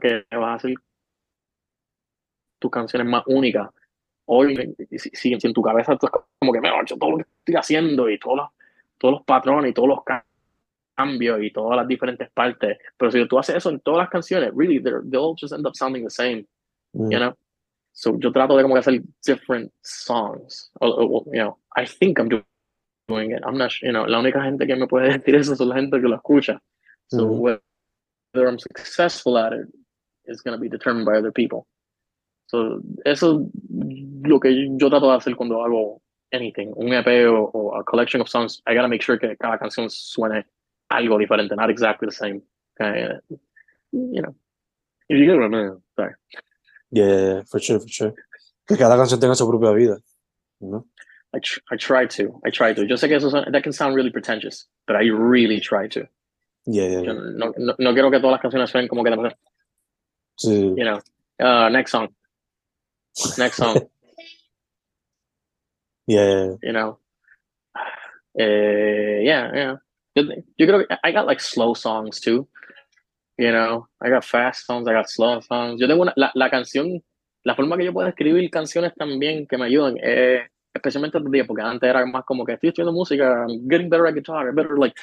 que vas a hacer tus canciones más únicas, hoy, si, si, en tu cabeza tú como que me he hecho todo lo que estoy haciendo y todos los, todos los patrones y todos los cambios y todas las diferentes partes, pero si tú haces eso en todas las canciones, really, they'll just end up sounding the same, Mm. you know? So yo trato de como que hacer different songs, or, or, you know, I think I'm doing it, I'm not, you know, la única gente que me puede decir eso son la gente que lo escucha, so Mm. whether I'm successful at it is going to be determined by other people. So, eso es lo que yo trato de hacer cuando hago anything, un EP o, o a collection of songs. I gotta make sure que cada canción suene algo diferente, not exactly the same. Uh, you know, if you get what I mean. Sorry. Yeah, for sure, for sure. Que cada canción tenga su propia vida. know? I, tr I try to. I try to. Yo sé que eso son- that can sound really pretentious, but I really try to. Yeah, yeah, Yo yeah. no, no, no quiero que todas las canciones suenen como que, Sí. you know, uh, next song. Next song. Yeah, you know. Uh, yeah, yeah. Yo, yo creo que I got like slow songs too. You know, I got fast songs, I got slow songs. Yo tengo una, la, la canción, la forma que yo puedo escribir canciones también que me ayudan, eh, especialmente estos días, porque antes era más como que estoy estudiando música, I'm getting better at guitar, I better like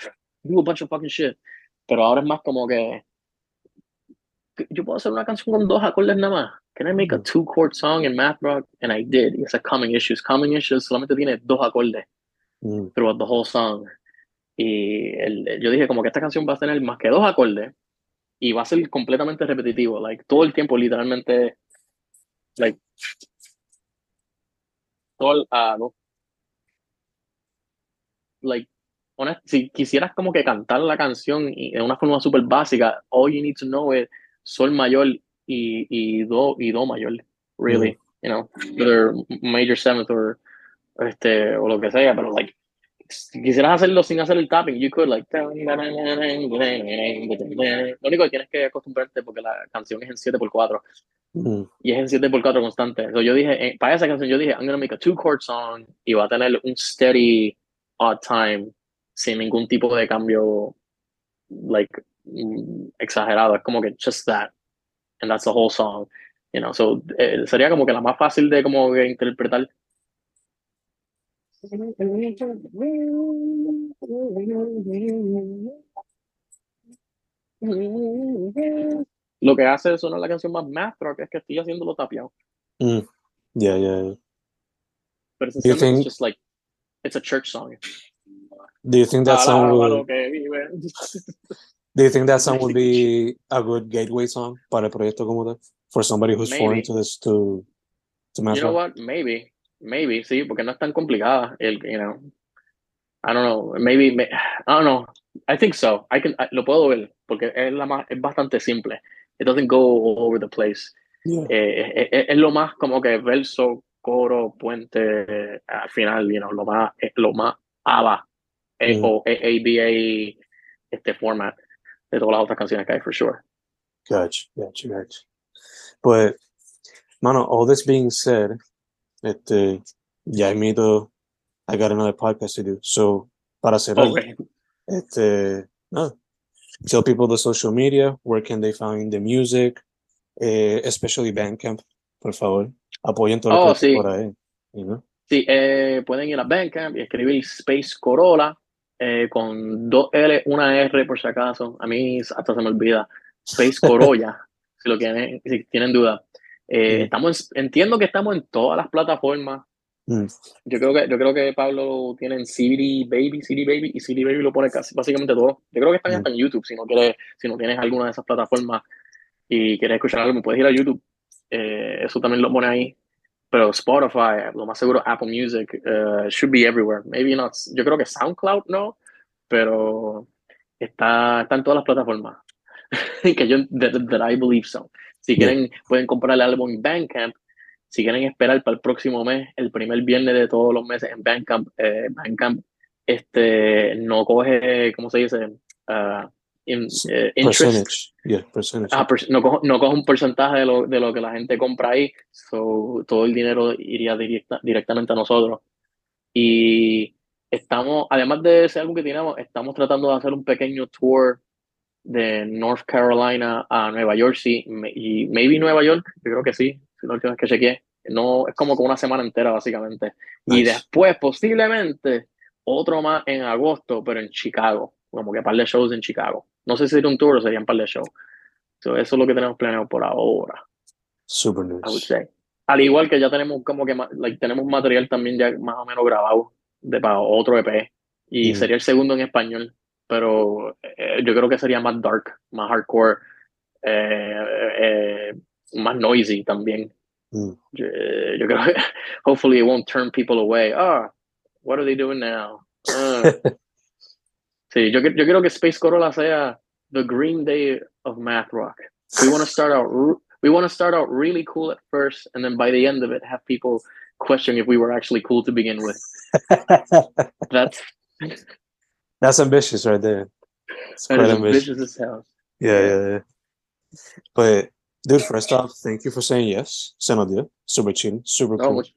do a bunch of fucking shit. Pero ahora es más como que que yo puedo hacer una canción con dos acordes nada más. Can I make a two chord song in math rock? And I did. It's a Coming Issues. Coming Issues solamente tiene dos acordes Mm. throughout the whole song. Y el- yo dije como que esta canción va a tener más que dos acordes y va a ser completamente repetitivo, like todo el tiempo literalmente, like todo el, ah, no. like honest- si quisieras como que cantar la canción y de una forma súper básica, all you need to know is sol mayor y, y do y do mayor, really, you know, either major seventh or este o lo que sea, pero like si quisieras hacerlo sin hacer el tapping, you could like lo único que tienes que acostumbrarte porque la canción es en 7x4 Mm. y es en 7x4 constante. So yo dije, eh, para esa canción yo dije, I'm gonna make a two chord song y va a tener un steady odd time sin ningún tipo de cambio like mm, exagerado. Es como que just that. And that's the whole song. You know, so eh, sería como que la más fácil de como interpretar. Lo que hace sonar la canción más math rock es que estoy haciéndolo tapiado. Mm. Yeah, yeah, yeah. Pero you esencialmente think- it's just like, it's a church song. Do you think that song would lo que vive. Do you think that song would be a good gateway song para el proyecto como tal? For somebody who's foreign to this to to math You know what? Maybe. Maybe, sí, porque no es tan complicada. El, you know, I don't know. Maybe, may- I don't know. I think so. I can, I- lo puedo ver porque es, la más, es bastante simple. It doesn't go all over the place. Yeah. Eh, es, es- es lo más como que verso, coro, puente, eh, al final, you know, lo más, es lo más eh, Mm. o ABA este format de todas las otras canciones que hay, for sure. Gotcha, gotcha, gotcha. Pues, mano, all this being said, este, ya mito, I got another podcast to do. So, para cerrar, Okay. este, nada, tell people the social media, where can they find the music, eh, especially Bandcamp, por favor. Apoyen todo Oh, lo que sí. por ahí. You know? Sí, eh, pueden ir a Bandcamp y escribir Space Corolla eh, con dos L, una R por si acaso. A mí hasta se me olvida. Space Corolla, si lo tienen, si tienen duda. Eh, Mm. estamos en- entiendo que estamos en todas las plataformas. Mm. Yo creo que, yo creo que Pablo tiene en CD Baby, CD Baby y CD Baby lo pone casi básicamente todo. Yo creo que están Mm. hasta en YouTube. Si no quieres, si no tienes alguna de esas plataformas y quieres escuchar algo, puedes ir a YouTube. Eh, eso también lo pone ahí. Pero Spotify, lo más seguro Apple Music, eh, should be everywhere. Maybe not. Yo creo que SoundCloud no, pero está, está en todas las plataformas. que yo, that, that I believe so. Si quieren, pueden comprar el álbum en Bandcamp. Si quieren esperar para el próximo mes, el primer viernes de todos los meses en Bandcamp, eh, Bandcamp este, no coge, ¿cómo se dice? Ah, in- eh, interest. Percentage. Yeah, percentage. Ah, per- no, cojo, no cojo un porcentaje de lo, de lo que la gente compra ahí, so, todo el dinero iría directa, directamente a nosotros. Y estamos, además de ese álbum que tenemos, estamos tratando de hacer un pequeño tour de North Carolina a Nueva York, sí, y maybe Nueva York, yo creo que sí, es la última vez que chequeé. No, es como con una semana entera, básicamente. Y después, posiblemente, otro más en agosto, pero en Chicago. Como que par de shows en Chicago. No sé si sería un tour o serían par de shows. So, eso es lo que tenemos planeado por ahora, Super I would nice. say. Al igual que ya tenemos como que like, tenemos material también ya más o menos grabado de para otro EP. Y Mm. sería el segundo en español. Pero eh, yo creo que sería más dark, más hardcore, eh, eh, más noisy también. Mm. Yo, yo creo que hopefully it won't turn people away. Ah, what are they doing now? Ah. sí, yo, yo quiero que Space Corolla sea the Green Day of math rock. We want to start out we want to start out really cool at first, and then by the end of it, have people question if we were actually cool to begin with. That's That's ambitious right there. It's that quite is ambitious. ambitious as hell. Yeah, yeah, yeah. But dude, first off, thank you for saying yes. Se nos dio. Super chill, super No, cool. much-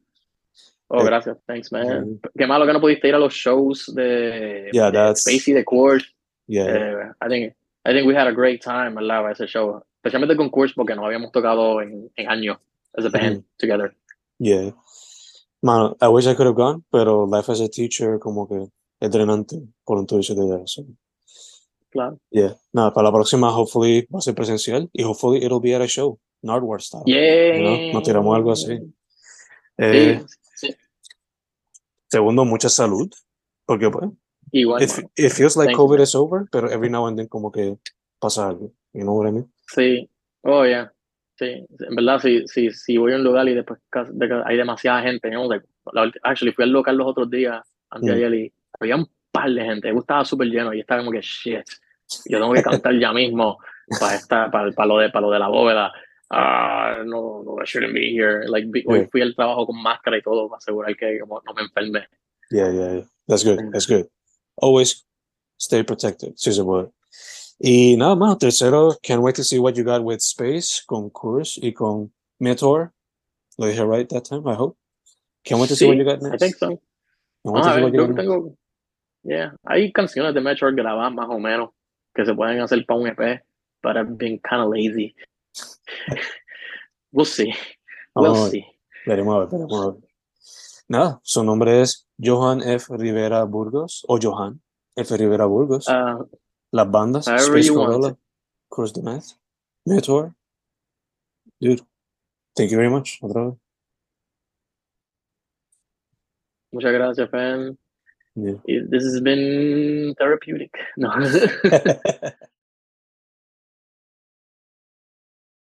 Oh, Eh, gracias. Thanks, man. Qué malo que no pudiste ir a los shows de, Yeah, de that's- Spacey, de Course. Yeah. Eh, I think I think we had a great time al lado ese show, especialmente con Course porque nos habíamos tocado en, en años as a band together. Yeah. Man, I wish I could have gone, pero life as a teacher como que es drenante por un tuyo de. So, Claro. yeah. Nada, para la próxima, hopefully va a ser presencial y hopefully it'll be at a show, Nardwar style. Yeah. know, nos tiramos algo así. Eh, Sí, sí. segundo, mucha salud, porque pues, Igual. it, it feels like Thank you, COVID man. is over, pero every now and then como que pasa algo. You know what I mean? Sí. Oh, yeah. Sí. En verdad, si, si, si voy a un lugar y después hay demasiada gente, you ulti- actually fui al local los otros días, antes de Mm. ayer, y había un par de gente. Yo estaba súper lleno y estaba como que shit. Yo tengo que cantar ya mismo para, esta, para, para, lo de, para lo de la bóveda. Ah, no, no, I shouldn't be here. Like, vi- hoy fui al trabajo con máscara y todo para asegurar que como, no me enferme. Yeah, yeah, yeah. That's good. Mm. That's good. Always stay protected, si se puede. Y nada más, tercero, can't wait to see what you got with Space, con Course y con Meteor. Lo dije right that time, I hope. Can't wait to see what Sí, you got I next. think so. Can't wait to Ah, see what you yo got tengo, yeah, hay canciones de Metro grabadas más o menos que se pueden hacer para un EP, but I've been kind of lazy. we'll see. We'll see. veremos a ver, veremos a ver. Nada, su nombre es Johan F. Rivera Burgos, o Johan F. Rivera Burgos. Uh, Las bandas, Space Corolla, it. Course the Math, Meteor. Dude, thank you very much. Otra vez. muchas gracias, fan. Yeah. This has been therapeutic. No.